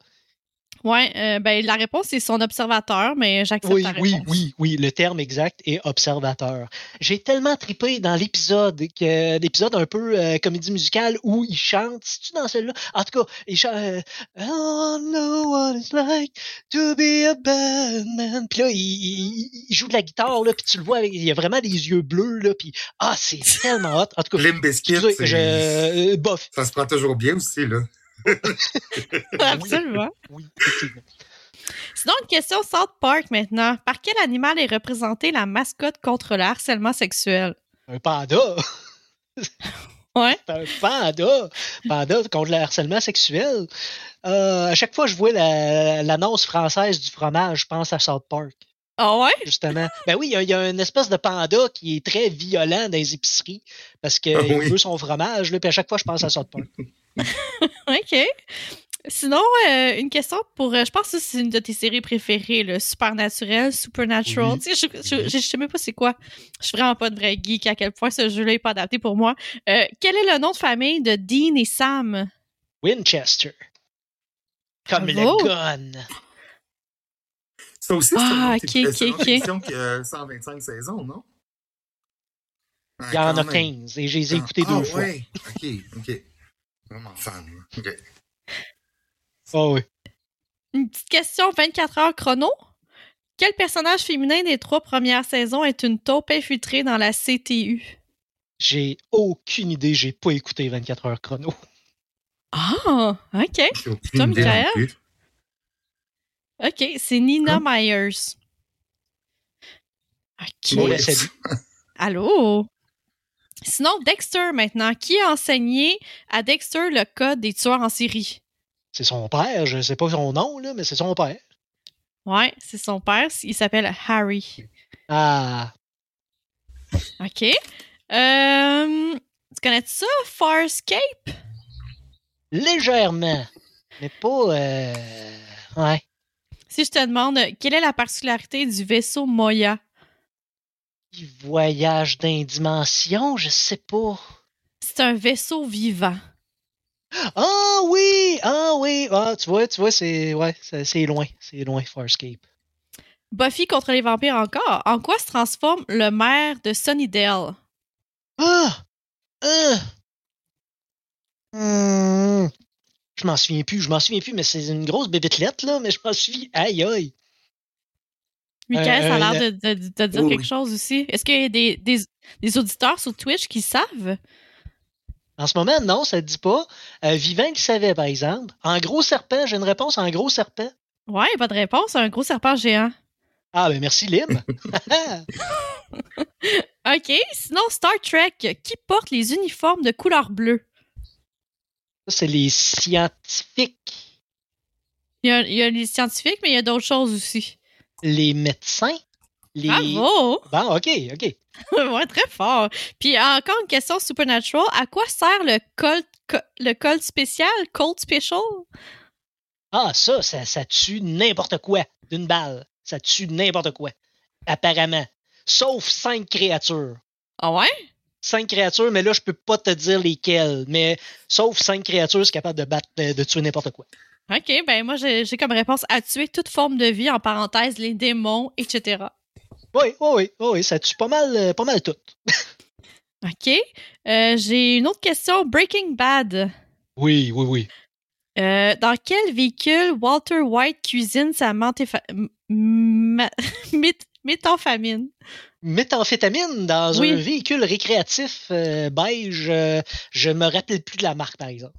Ouais, euh, ben la réponse c'est son observateur, mais j'accepte Oui, réponse. oui, oui, oui, le terme exact est observateur. J'ai tellement tripé dans l'épisode, que l'épisode un peu euh, comédie musicale où il chante. C'est-tu dans celle-là? En tout cas, il chante euh, I don't know what it's like to be a bad man. Puis là, il, il- il joue de la guitare, là, puis tu le vois, avec- il a vraiment des yeux bleus, là, puis ah, c'est tellement hot. En tout cas, Limp Bizkit, je, euh, bof. ça se prend toujours bien aussi, là. Absolument. Oui. Sinon, une question South Park maintenant. Par quel animal est représentée la mascotte contre le harcèlement sexuel? Un panda. Ouais. Un panda. Panda contre le harcèlement sexuel. Euh, à chaque fois que je vois la- l'annonce française du fromage, je pense à South Park, Ah ouais? justement. ben oui, il y a- il y, a une espèce de panda qui est très violent dans les épiceries parce qu'il Ah oui. veut son fromage, là, puis à chaque fois, je pense à South Park. OK. Sinon, euh, une question pour. euh, je pense que c'est une de tes séries préférées, le Supernatural, Supernatural. Oui. Tu sais, je, je, je, sais même pas c'est quoi. Je suis vraiment pas de vrai geek à quel point ce jeu-là est pas adapté pour moi. Euh, quel est le nom de famille de Dean et Sam? Winchester. Comme Bravo. le gun. Ça aussi, c'est Ah, une ok, c'est une ok, ok. émission qui a 125 saisons, non? Il y en quand a même. 15 et je les ai écoutés ah, deux fois. ouais. OK, OK. Vraiment fan. là. OK. Ah oui. Une petite question 24 heures chrono. Quel personnage féminin des trois premières saisons est une taupe infiltrée dans la CTU? J'ai aucune idée, j'ai pas écouté 24 heures chrono. Ah, OK. Non Michael? OK, c'est Nina Hein? Myers. OK. Bon. Allô? Sinon, Dexter maintenant. Qui a enseigné à Dexter le code des tueurs en série? C'est son père, je sais pas son nom, là, mais c'est son père. Ouais, c'est son père. Il s'appelle Harry. Ah, OK. Euh, tu connais ça, Farscape? légèrement, mais pas. Euh... Ouais. Si je te demande, quelle est la particularité du vaisseau Moya? Il voyage dans dimensions, je sais pas. C'est un vaisseau vivant. Ah oui! Ah oui! Ah, tu vois, tu vois, c'est. Ouais, c'est loin. C'est loin, Farscape. Buffy contre les vampires encore. En quoi se transforme le maire de Sunnydale? Ah! Ah! Hmm. Je m'en souviens plus, je m'en souviens plus, mais c'est une grosse bébêtelette, là, mais je m'en souviens. Aïe, aïe! Michael, Euh, ça a l'air euh, de, de- de te dire oui, quelque oui. chose aussi. Est-ce qu'il y a des, des, des auditeurs sur Twitch qui savent? En ce moment, non, ça ne dit pas. Euh, Vivant le savait, par exemple. En gros serpent, j'ai une réponse en gros serpent. Ouais, pas de réponse. Un gros serpent géant. Ah, ben merci, Lim. OK. Sinon, Star Trek. Qui porte les uniformes de couleur bleue? Ça, c'est les scientifiques, Il y, a, il y a les scientifiques, mais il y a d'autres choses aussi. Les médecins, les. Bravo! Bon, OK, OK. ouais, très fort. Puis encore une question supernatural. À quoi sert le colt, co- le colt spécial, Colt Special? Ah, ça, ça, ça tue n'importe quoi d'une balle. Ça tue n'importe quoi. Apparemment. Sauf cinq créatures. Ah ouais? Cinq créatures, mais là, je peux pas te dire lesquelles. Mais sauf cinq créatures, c'est capable de battre, de, de tuer n'importe quoi. OK, ben moi, j'ai comme réponse à tuer toute forme de vie, en parenthèse, les démons, etc. Oui, oui, oui, oui, ça tue pas mal, euh, pas mal tout. OK. Euh, j'ai une autre question. Breaking Bad. Oui, oui, oui. Euh, dans quel véhicule Walter White cuisine sa méthamphétamine? Méthamphétamine dans Oui. un véhicule récréatif euh, beige. je me rappelle plus de la marque, par exemple.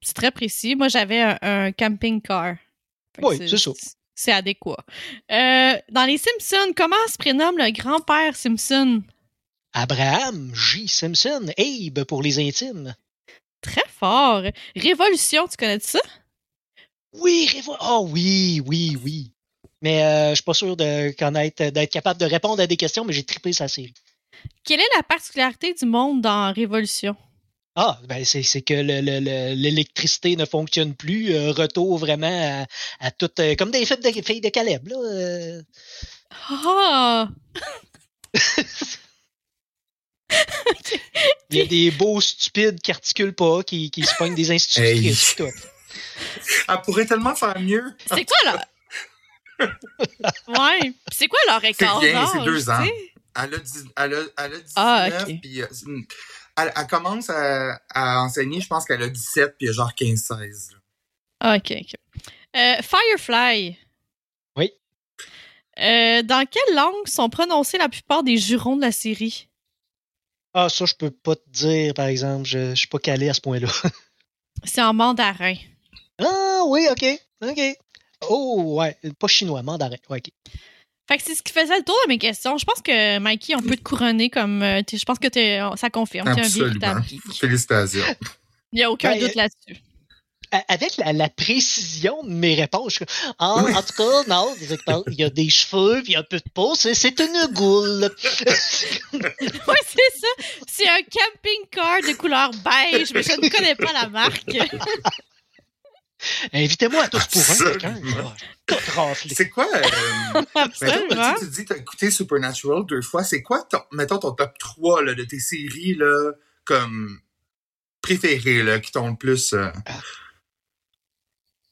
C'est très précis. Moi, j'avais un, un camping car. Fait que Oui, c'est ça. C'est adéquat. Euh, dans les Simpsons, comment se prénomme le grand-père Simpson? Abraham J. Simpson, Abe pour les intimes. Très fort. Révolution, tu connais ça? Oui, Révo... Oh oui, oui, oui. Mais euh, je suis pas sûr de connaître, d'être capable de répondre à des questions, mais j'ai trippé sa série. Quelle est la particularité du monde dans Révolution? Ah, ben c'est, c'est que le- le- le- l'électricité ne fonctionne plus. euh, retour vraiment à, à tout. euh, comme des films de filles de Caleb, là. euh. Ah! Il y a des beaux stupides qui articulent pas, qui, qui se pognent des institutrices. tout. Elle pourrait tellement faire mieux. C'est quoi leur. ouais. C'est quoi leur écart bien, c'est deux ans. Elle a, dix- elle a, elle a 19, Ah, ok. puis euh, elle, elle commence à, à enseigner, je pense qu'elle a 17, puis genre 15-16. là. Ah, OK, OK. Euh, Firefly. Oui. Euh, dans quelle langue sont prononcés la plupart des jurons de la série? Ah, ça, je peux pas te dire, par exemple. Je, je suis pas calé à ce point-là. C'est en mandarin. Ah oui, ok. Ok. Oh, ouais. Pas chinois, mandarin. Ouais, ok. Fait que c'est ce qui faisait le tour de mes questions. Je pense que, Mikey, on peut te couronner comme. euh, je pense que t'es- ça confirme. Un Absolument. Félicitations. Il n'y a aucun Ben, doute là-dessus. Avec la, la précision de mes réponses, je suis comme, ah, Oui. en tout cas, non, il y a des cheveux, puis il y a un peu de peau, c'est, une goule. Ouais, c'est ça. C'est un camping-car de couleur beige, mais je ne connais pas la marque. Invitez-moi à tous pour un, quelqu'un. C'est quoi, euh, mettons, Absolument. tu, tu dis que t'as écouté Supernatural deux fois, c'est quoi, ton, mettons, ton top 3 là, de tes séries, là, comme préférées, là, qui t'ont le plus... euh,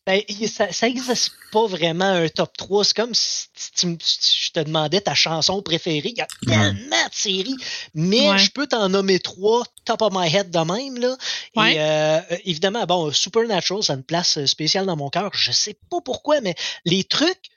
Ben, ça, ça existe pas vraiment un top 3. C'est comme si, tu me- si je te demandais ta chanson préférée. Il y a tellement de séries. Mais Ouais. je peux t'en nommer trois top of my head de même. Là. Ouais. Et euh, évidemment, bon, Supernatural, ça a une place spéciale dans mon cœur. Je sais pas pourquoi, mais les trucs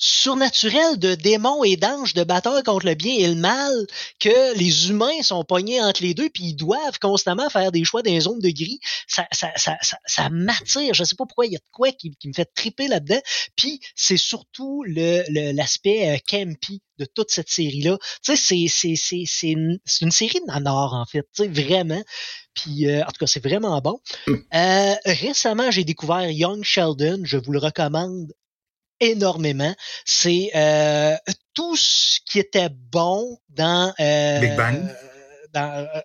surnaturels de démons et d'anges de bataille contre le bien et le mal que les humains sont pognés entre les deux puis ils doivent constamment faire des choix dans les zones de gris ça, ça, ça, ça, ça m'attire. Je sais pas pourquoi il y a de quoi qui, qui me fait triper là-dedans. Puis c'est surtout le, le- l'aspect euh, campy de toute cette série-là. Tu sais, c'est, c'est, c'est, c'est, une, c'est une série de nanar, en fait. Tu sais, vraiment. Puis, euh, en tout cas, c'est vraiment bon. Euh, récemment, j'ai découvert Young Sheldon. Je vous le recommande énormément. C'est euh, tout ce qui était bon dans... euh, Big Bang. dans euh,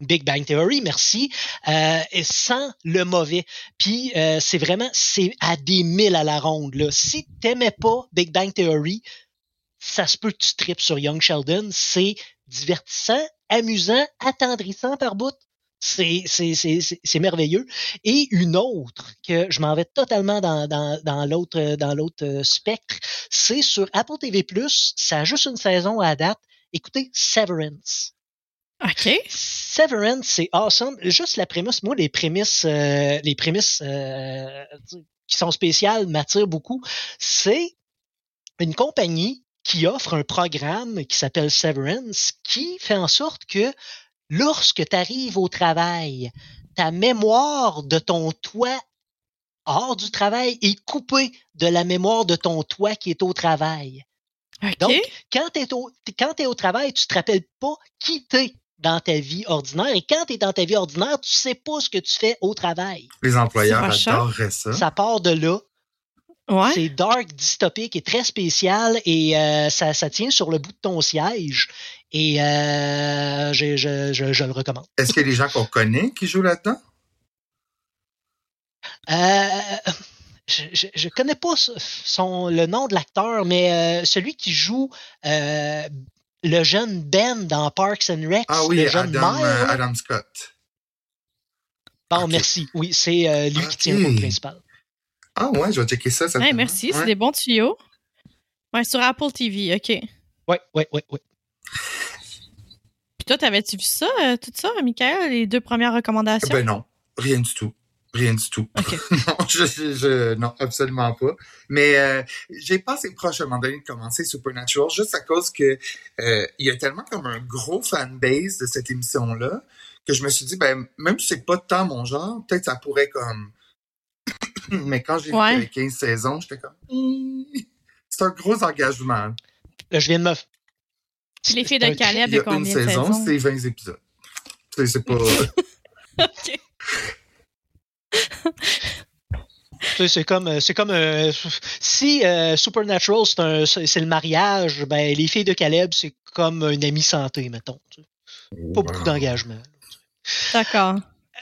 Big Bang Theory, merci, euh, et sans le mauvais. Puis euh, c'est vraiment, c'est à des mille à la ronde. Là. Si t'aimais pas Big Bang Theory, ça se peut que tu tripes sur Young Sheldon. C'est divertissant, amusant, attendrissant par bout. C'est, c'est, c'est, c'est, c'est merveilleux. Et une autre que je m'en vais totalement dans, dans, dans l'autre dans l'autre euh, spectre, c'est sur Apple TV+. Ça a juste une saison à date. Écoutez, Severance. OK. Severance, c'est awesome. Juste la prémisse, moi, les prémices, euh, les prémices euh, qui sont spéciales m'attirent beaucoup. C'est une compagnie qui offre un programme qui s'appelle Severance, qui fait en sorte que lorsque tu arrives au travail, ta mémoire de ton toit hors du travail est coupée de la mémoire de ton toit qui est au travail. Donc, quand tu es, au, quand t'es au travail, tu te rappelles pas qui t'es dans ta vie ordinaire. Et quand tu es dans ta vie ordinaire, tu sais pas ce que tu fais au travail. Les employeurs adoreraient ça. Ça part de là. Ouais. C'est dark, dystopique et très spécial et euh, ça, ça tient sur le bout de ton siège. Et euh, je, je, je, je le recommande. Est-ce qu'il y a des gens qu'on connaît qui jouent là-dedans? Euh, je, je, connais pas son, le nom de l'acteur, mais euh, celui qui joue euh, le jeune Ben dans Parks and Rec. Ah oui, le jeune Adam, euh, Adam Scott. Bon, merci. Oui, c'est lui qui tient le rôle principal. Ah ouais, je vais checker ça. ça merci, c'est des bons tuyaux. Ouais, sur Apple TV, OK. Oui, oui, oui, oui. Puis toi, t'avais-tu vu ça, tout ça, Michael, les deux premières recommandations? Ben non, rien du tout. Rien du tout. non, je, je, non, absolument pas. Mais euh, j'ai passé proche à un moment donné de commencer Supernatural juste à cause que euh, il y a tellement comme un gros fanbase de cette émission-là que je me suis dit, ben, même si c'est pas tant mon genre, peut-être ça pourrait comme... Mais quand j'ai ouais. vu 15 saisons, j'étais comme... C'est un gros engagement. Là, je viens de me... Puis les filles de Caleb, de combien une saison, saisons? c'est 20 épisodes. C'est pas... OK. c'est comme c'est comme euh, si euh, Supernatural c'est le mariage ben les filles de Caleb c'est comme une amie santé mettons pas beaucoup d'engagement d'accord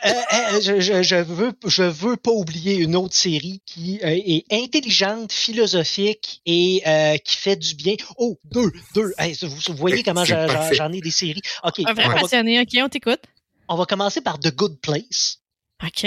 euh, je, je, je, veux je veux pas oublier une autre série qui est intelligente philosophique et qui fait du bien. Oh deux deux. Vous, voyez comment j'en ai des séries. Ok. Un vrai passionné. Ok on t'écoute. On va commencer par The Good Place. Ok.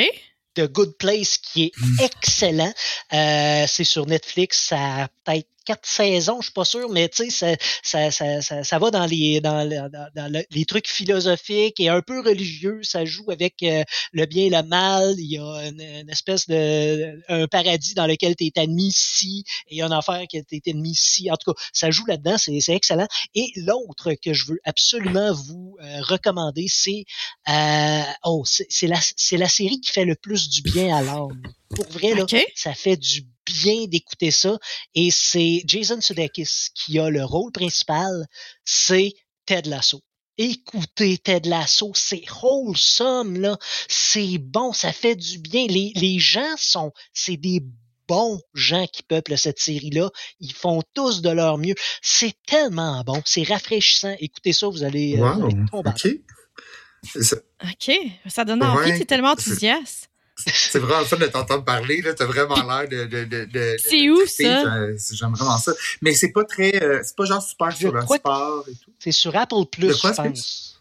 The Good Place qui est excellent. Euh, c'est sur Netflix, ça a peut-être quatre saisons, je suis pas sûr, mais tu sais, ça, ça, ça, ça, va dans les dans, dans, dans les trucs philosophiques et un peu religieux. Ça joue avec euh, le bien et le mal. Il y a une, une, espèce de un paradis dans lequel tu es admis ici et un enfer qui tu es admis ici. En tout cas, ça joue là-dedans, c'est excellent. Et l'autre que je veux absolument vous euh, recommander, c'est euh, oh, c'est la c'est la série qui fait le plus du bien à l'âme. Pour vrai, là, okay. ça fait du bien d'écouter ça. Et c'est Jason Sudeikis qui a le rôle principal, c'est Ted Lasso. Écoutez Ted Lasso, c'est wholesome, là. C'est bon, ça fait du bien. Les, les gens sont, c'est des bons gens qui peuplent cette série-là. Ils font tous de leur mieux. C'est tellement bon. C'est rafraîchissant. Écoutez ça, vous allez, wow. euh, vous allez tomber. OK. Ça... OK. Ça donne envie. Ouais. Tu es tellement enthousiaste. C'est vraiment le fun de t'entendre parler. Tu as vraiment l'air de. de, de, de c'est où ça? J'aime vraiment ça. Mais c'est pas très. Euh, c'est pas genre super Je sur sport et tout. C'est sur Apple Plus, je pense.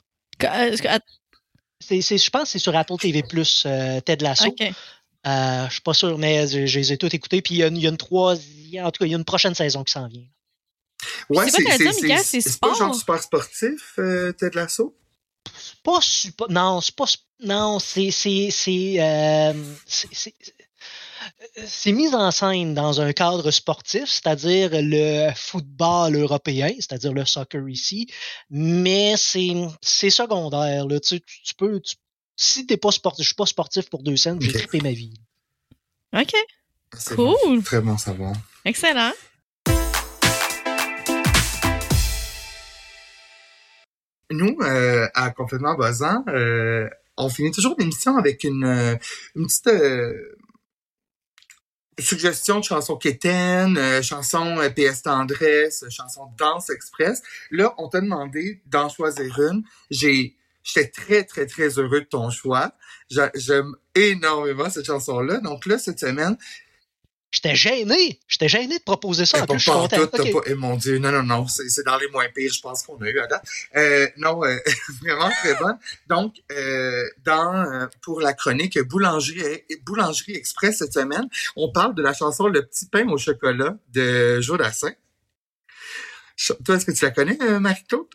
C'est, c'est, je pense que c'est sur Apple TV Plus, euh, Ted Lasso. Euh, je suis pas sûr, mais je, je les ai tous écoutés. Puis il y, a une, il y a une troisième, en tout cas, il y a une prochaine saison qui s'en vient. Ouais, C'est c'est pas genre super sportif, euh, Ted Lasso? Pas super. Non, c'est pas. Non, c'est. C'est. C'est. Euh, c'est- c'est- mis en scène dans un cadre sportif, c'est-à-dire le football européen, c'est-à-dire le soccer ici, mais c'est c'est secondaire. Là. Tu, tu- tu peux, tu- si t'es pas sportif, je suis pas sportif pour deux cents, j'ai Ok. trippé ma vie. OK. Cool. bon. Très bon savoir. Excellent. Nous, euh, à Complètement Buzzant, euh, on finit toujours l'émission avec une, euh, petite euh, suggestion de chanson quétaine, euh, chanson euh, PS Tendresse, chanson Danse Express. Là, on t'a demandé d'en choisir une. J'ai, j'étais très, très, très heureux de ton choix. J'a- J'aime énormément cette chanson-là. Donc là, cette semaine, J'étais gêné. J'étais gêné de proposer ça. En Pas plus, je suis content. tout, pas- eh, mon Dieu, non, non, non, c'est dans les moins pires, je pense qu'on a eu à date. Euh, non, euh, vraiment très bonne. Donc, euh, dans pour la chronique Boulangerie, Boulangerie Express cette semaine, on parle de la chanson Le petit pain au chocolat de Jodassin. Ch- Toi, est-ce que tu la connais, euh, Marie-Claude?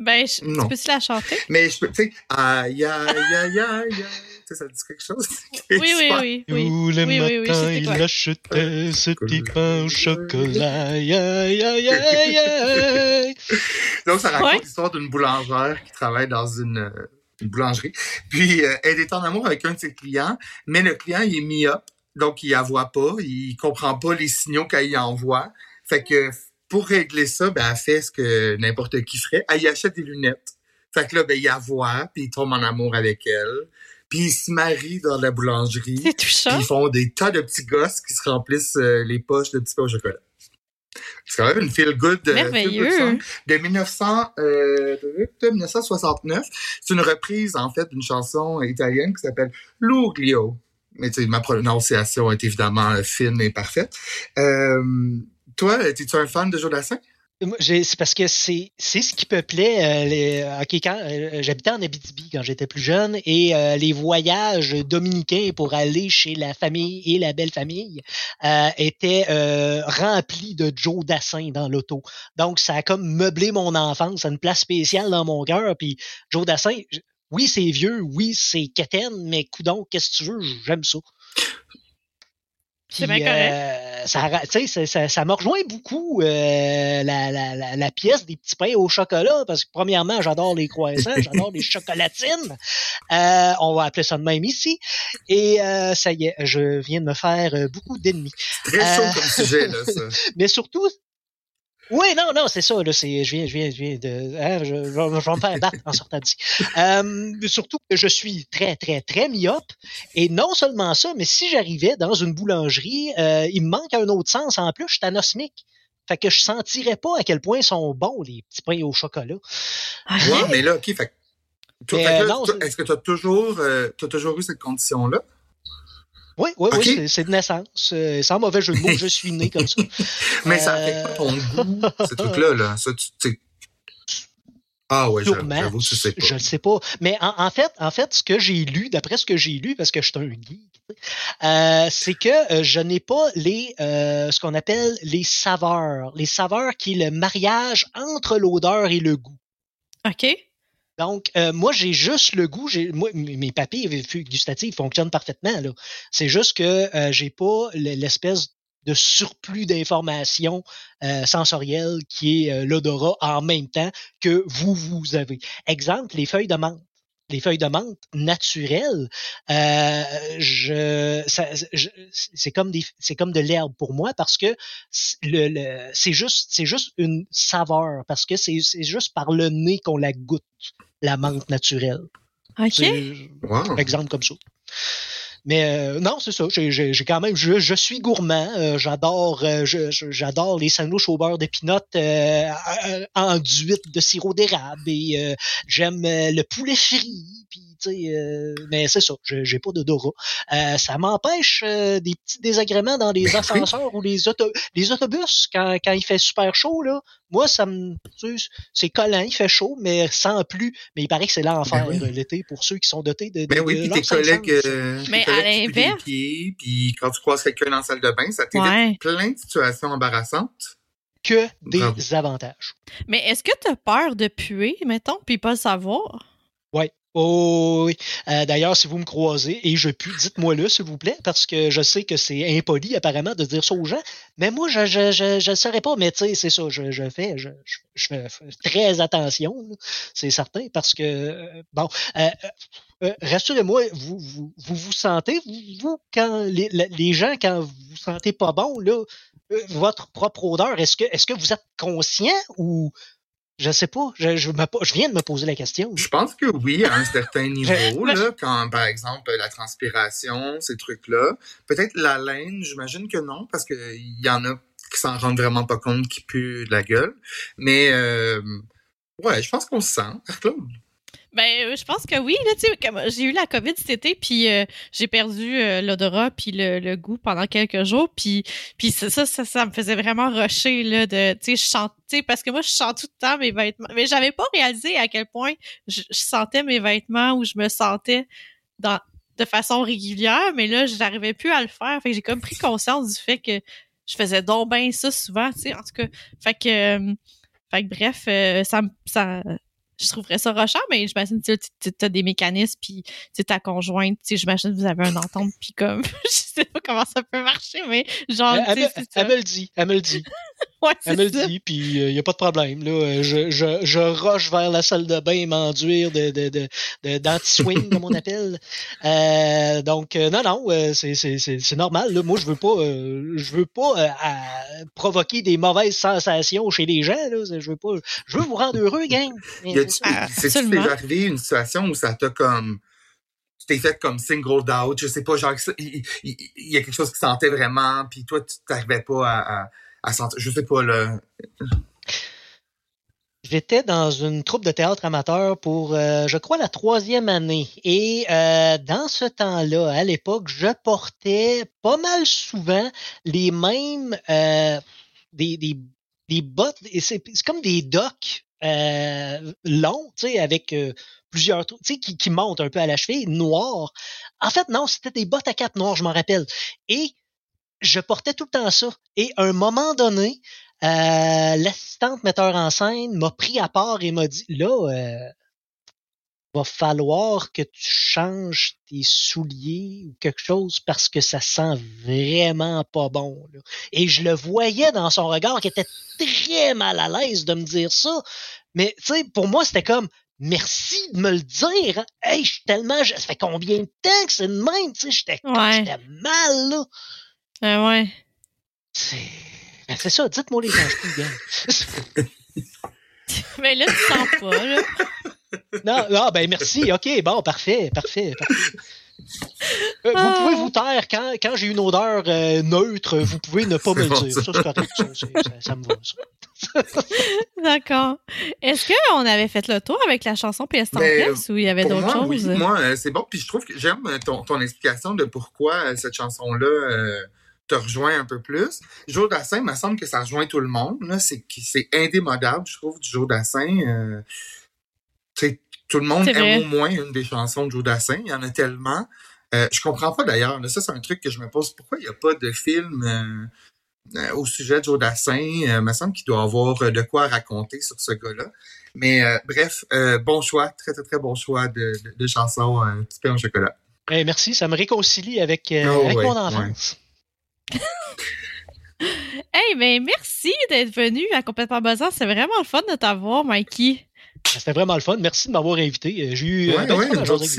Ben, je, Non. tu peux-tu la chanter? Mais je peux, tu sais, aïe, aïe, aïe, aïe, aïe. Sais, ça te dit quelque chose? Oui, oui, oui. oui. Tous les Oui, oui, oui, je matins, sais il achetait ce petit pain au chocolat. Aïe, aïe, aïe, aïe, aïe. Donc, ça raconte Ouais. l'histoire d'une boulangère qui travaille dans une, euh, une boulangerie. Puis, euh, elle est en amour avec un de ses clients, mais le client, il est mis-up, donc il la voit pas, il comprend pas les signaux qu'elle y envoie. Fait que, pour régler ça, ben, elle fait ce que n'importe qui ferait. Elle y achète des lunettes. Fait que là, ben, il la voit, puis il tombe en amour avec elle. Puis, il se marie dans la boulangerie. C'est Puis touchant. ils font des tas de petits gosses qui se remplissent euh, les poches de petits pains au chocolat. C'est quand même une feel good, euh, Merveilleux. good song de 1900, euh, de 1969. C'est une reprise en fait d'une chanson italienne qui s'appelle Luglio. mais tu sais, ma prononciation est évidemment euh, fine et parfaite. Euh, toi, es-tu un fan de Joe Dassin? C'est parce que c'est ce qui peuplait euh, les, ok quand euh, j'habitais en Abitibi quand j'étais plus jeune et euh, les voyages dominicains pour aller chez la famille et la belle famille étaient remplis de Joe Dassin dans l'auto. Donc ça a comme meublé mon enfance, une place spéciale dans mon cœur. Puis Joe Dassin, oui c'est vieux, oui c'est quétaine, mais coudon, qu'est-ce que tu veux, j'aime ça. C'est bien correct. Euh, ça, ça, ça, me rejoint beaucoup euh, la, la, la, pièce des petits pains au chocolat, parce que premièrement, j'adore les croissants, j'adore les chocolatines. Euh, on va appeler ça de même ici. Et euh, ça y est, je viens de me faire euh, beaucoup d'ennemis. Très chaud comme sujet, là, ça. Mais surtout, oui, non, non, c'est ça. Là, c'est, je viens, je viens, je viens de, hein, je, je, vais me faire battre en sortant d'ici. Euh, surtout que je suis très, très, très myope. Et non seulement ça, mais si j'arrivais dans une boulangerie, euh, il me manque un autre sens en plus. Je suis anosmique. Fait que je sentirais pas à quel point sont bons les petits pains au chocolat. Ah, ouais, mais là, ok, fait, toi, fait que, est-ce que tu as toujours, euh, as toujours eu cette condition-là? Oui, oui, okay. oui, c'est de naissance. Euh, sans mauvais jeu de mots, je suis né comme ça. Mais ça fait pas ton goût, ce truc-là, là. Ça, tu, ah ouais, j'avoue, je sais pas. Je ne sais pas. Mais en, en, fait, en fait, ce que j'ai lu, d'après ce que j'ai lu, parce que je suis un geek, euh, c'est que euh, je n'ai pas les euh, ce qu'on appelle les saveurs. Les saveurs qui est le mariage entre l'odeur et le goût. OK. Donc, euh, moi, j'ai juste le goût. Moi, mes papilles gustatives fonctionnent parfaitement. C'est juste que euh, j'ai pas l'espèce de surplus d'informations euh, sensorielles qui est l'odorat en même temps que vous, vous avez. Exemple, les feuilles de menthe les feuilles de menthe naturelles, euh, je, je c'est comme des, c'est comme de l'herbe pour moi parce que le, le c'est juste, c'est juste une saveur parce que c'est, c'est juste par le nez qu'on la goûte la menthe naturelle. OK. Wow. Exemple comme ça. Mais euh, non, c'est ça. J'ai quand même, je, je suis gourmand. Euh, j'adore, euh, j'adore les sandwichs au beurre de pinot euh, enduites de sirop d'érable et j'aime le poulet frit. Puis euh, mais c'est ça, j'ai pas d'odorat. Euh, ça m'empêche euh, des petits désagréments dans les ben ascenseurs ou les, auto les autobus quand, quand il fait super chaud. là. Moi, ça me c'est collant, il fait chaud, mais sans plus. Mais il paraît que c'est l'enfer ben oui. l'été pour ceux qui sont dotés de. de ben oui, puis tes collègues. Euh, mais à l'inverse. Puis quand tu croises quelqu'un dans la salle de bain, ça t'évite ouais. plein de situations embarrassantes que des Bravo. avantages. Mais est-ce que tu as peur de puer, mettons, puis pas le savoir? Oui. Oh oui. Euh, D'ailleurs, si vous me croisez, et je puis, dites-moi-le, s'il vous plaît, parce que je sais que c'est impoli apparemment de dire ça aux gens. Mais moi, je je, je, je le saurais pas, mais tu sais, c'est ça, je, je fais, je, je, fais très attention, c'est certain, parce que euh, bon. Euh, euh, rassurez-moi, vous, vous, vous vous sentez, vous, quand les, les gens, quand vous vous sentez pas bon, là, euh, votre propre odeur, est-ce que est-ce que vous êtes conscient ou je sais pas. Je, je, me, je, viens de me poser la question. Je pense que oui, à un certain niveau, là, quand, par exemple, la transpiration, ces trucs-là. Peut-être la laine, j'imagine que non, parce qu'il y en a qui s'en rendent vraiment pas compte, qui puent de la gueule. Mais, euh, ouais, je pense qu'on se sent, Claude. Ben, je pense que oui. Là, j'ai eu la COVID cet été, puis euh, j'ai perdu euh, l'odorat puis le, le, goût pendant quelques jours. Puis, puis ça, ça, ça, me faisait vraiment rusher là, de, tu sais, je chante, parce que moi, je chante tout le temps mes vêtements. Mais j'avais pas réalisé à quel point je, je, sentais mes vêtements ou je me sentais dans, de façon régulière. Mais là, j'arrivais plus à le faire. Fait que j'ai comme pris conscience du fait que je faisais donc bien ça souvent, tu sais, en tout cas. Fait que, euh, fait que bref, ça, ça je trouverais ça rochant, mais j'imagine que tu as des mécanismes, puis ta conjointe, j'imagine que vous avez un entente, puis comme, je sais pas comment ça peut marcher, mais genre, elle, elle, elle me le dit, elle me le dit. ouais, elle me le dit, puis il euh, n'y a pas de problème. Là. Je, je, je roche vers la salle de bain et m'enduire de, de, de, d'anti-swing, comme on appelle. Euh, donc, euh, non, non, euh, c'est, c'est, c'est, normal. Là. Moi, je veux pas, euh, je veux pas euh, à provoquer des mauvaises sensations chez les gens. Là. Je veux pas, je veux vous rendre heureux, gang. C'est déjà arrivé une situation où ça t'a comme tu t'es fait comme singled out, je sais pas, genre il, il, il y a quelque chose qui sentait vraiment, puis toi tu t'arrivais pas à, à, à sentir, je sais pas là. J'étais dans une troupe de théâtre amateur pour, euh, je crois, la troisième année. Et euh, dans ce temps-là, à l'époque, je portais pas mal souvent les mêmes euh, des, des, bottes. C'est comme des docks longs, tu sais, avec plusieurs trucs, tu sais, qui, qui montent un peu à la cheville, noirs. En fait, non, c'était des bottes à quatre noires, je m'en rappelle. Et je portais tout le temps ça. Et à un moment donné, euh, l'assistante metteur en scène m'a pris à part et m'a dit là, euh, va falloir que tu changes tes souliers ou quelque chose parce que ça sent vraiment pas bon. Là. Et je le voyais dans son regard qui était très mal à l'aise de me dire ça. Mais tu sais, pour moi, c'était comme merci de me le dire. Hey, je suis tellement. Ça fait combien de temps que c'est de même? Tu sais, j'étais Ouais. mal là. Euh, ouais. C'est. Ben, c'est ça, dites-moi les gens, gang. Mais là, tu sens pas, là. Non, non, ben merci, ok, bon, parfait, parfait, parfait. Euh, vous pouvez vous taire quand, quand j'ai une odeur euh, neutre, vous pouvez ne pas me le dire. ça. Ça, c'est correct, ça, ça, ça me va. ça. D'accord. Est-ce qu'on avait fait le tour avec la chanson PS en Mais, pièces ou il y avait d'autres choses? oui, moi, euh, c'est bon. Puis je trouve que j'aime ton, ton explication de pourquoi cette chanson-là euh, te rejoint un peu plus. Jour d'Assin, il me semble que ça rejoint tout le monde. là. C'est qui- c'est indémodable, je trouve, du Jour d'Assin. Euh, tu sais, tout le monde aime au moins une des chansons de Jour d'Assin. Il y en a tellement. Euh, je comprends pas d'ailleurs. Ça, c'est un truc que je me pose. Pourquoi il n'y a pas de film euh, euh, au sujet de Joe Dassin? Euh, il me semble qu'il doit avoir de quoi raconter sur ce gars-là. Mais euh, bref, euh, bon choix, très très très bon choix de, de, de chanson Petit pain au chocolat. Eh, merci, ça me réconcilie avec, euh, Oh, avec ouais, mon enfance. Hey, ben merci d'être venu à Complètement Bazar. C'est vraiment le fun de t'avoir, Mikey. C'était vraiment le fun. Merci de m'avoir invité. Euh, J'ai eu. euh, Ouais, ben ouais,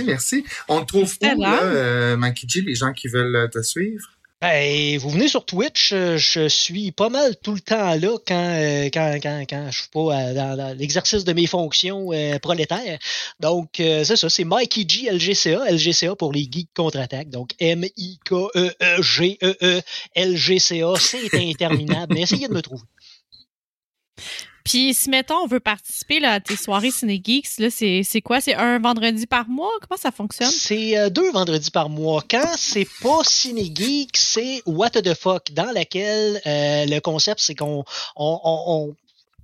merci. On te trouve où, là, euh, Makiji, les gens qui veulent te suivre? Ben, vous venez sur Twitch, euh, je suis pas mal tout le temps là quand euh, quand, quand, quand je suis pas euh, dans, l'exercice de mes fonctions euh, prolétaires. Donc euh, c'est ça, c'est Mikey G LGCA, LGCA pour les geeks contre-attaque. Donc M I K E E E E LGCA, c'est interminable, mais essayez de me trouver. Puis, si, mettons, on veut participer là, à tes soirées Ciné Geeks, là, c'est c'est quoi? C'est un vendredi par mois? Comment ça fonctionne? C'est euh, deux vendredis par mois. Quand c'est pas Ciné Geek, c'est What the fuck, dans laquelle euh, le concept c'est qu'on on, on- on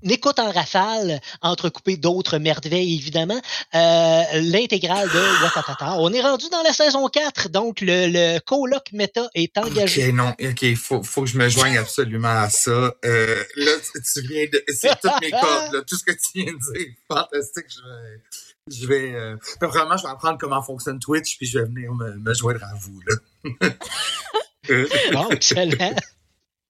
écoute en rafale, entrecoupé d'autres merveilles évidemment, euh, l'intégrale de Watatata. On est rendu dans la saison 4, donc le, le coloc méta est engagé. Ok, non, ok, faut, faut que je me joigne absolument à ça. Euh, là, tu, viens de, c'est toutes mes cordes, là, tout ce que tu viens de dire, fantastique. Je vais, je vais, euh, je vais apprendre comment fonctionne Twitch, puis je vais venir me, me joindre à vous, là. Bon, excellent.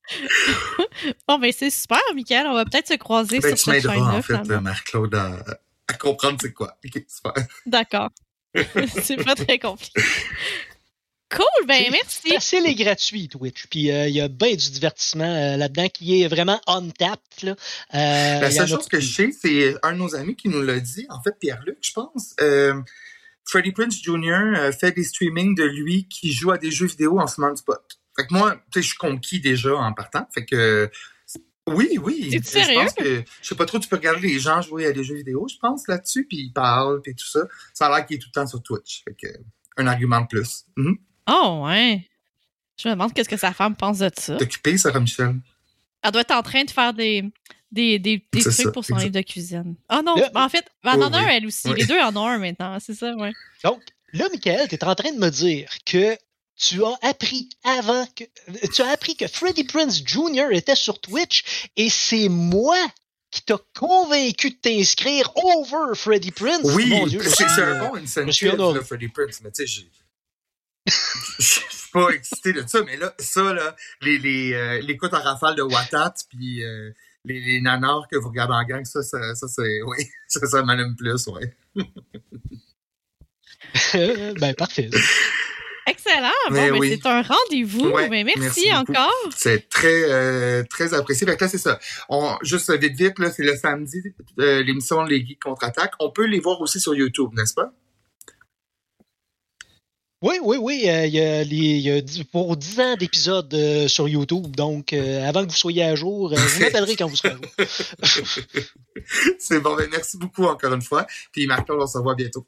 Bon, ben c'est super, Michael. On va peut-être se croiser ben, sur tu cette m'aideras, chaîne-là. en fait. Marc-Claude, à, à comprendre c'est quoi. Super. D'accord. c'est pas très compliqué. Cool, ben C'est merci. facile et gratuit, Twitch. Puis euh, il y a bien du divertissement euh, là-dedans qui est vraiment untapped. Là. Euh, La seule chose que je sais, c'est un de nos amis qui nous l'a dit, en fait, Pierre-Luc, je pense. Euh, Freddie Prince Jr. euh, fait des streamings de lui qui joue à des jeux vidéo en fumant du pot. Fait que moi, tu sais, je suis conquis déjà en partant. Fait que oui, oui. Es-tu Je sérieux? pense que je sais pas trop, tu peux regarder les gens jouer à des jeux vidéo, je pense, là-dessus, puis ils parlent, puis tout ça. Ça a l'air qu'il est tout le temps sur Twitch. Fait que un argument de plus. Mhm. Oh, ouais. Je me demande qu'est-ce que sa femme pense de ça. T'es occupé, Sarah Michel? Elle doit être en train de faire des, des, des, trucs ça, pour son livre de cuisine. Ah non, Là- en fait, elle en Oui, a un, oui. elle aussi. Oui. Les deux en ont un maintenant, c'est ça, ouais. Donc, là, Michael, tu es en train de me dire que tu as appris avant que. Tu as appris que Freddie Prince Jr. était sur Twitch et c'est moi qui t'a convaincu de t'inscrire over Freddie Prince. Oui, Mon Dieu, c'est un bon incentive, là, Freddie Prince, mais tu sais, j'ai- je suis pas excité de ça, mais là, ça, là, les, les, euh, l'écoute en rafale de Watat, puis euh, les, les nanars que vous regardez en gang, ça, ça, ça c'est, oui, ça, ça m'allume plus, ouais. ben, parfait. Excellent. Bon, Mais ben, oui. c'est un rendez-vous. Ouais, Ben, merci, encore. C'est très, euh, très apprécié. Fait que là, c'est ça. On, juste vite, vite, là, c'est le samedi, euh, l'émission Les Geeks contre-attaque. On peut les voir aussi sur YouTube, n'est-ce pas? Oui, oui, oui. euh, Il y a, les- il y a dix- pour 10 ans d'épisodes euh, sur YouTube. Donc, euh, avant que vous soyez à jour, euh, vous m'appellerez quand vous serez à jour. C'est bon, ben merci beaucoup encore une fois. Puis Marc-Claude, on se revoit bientôt.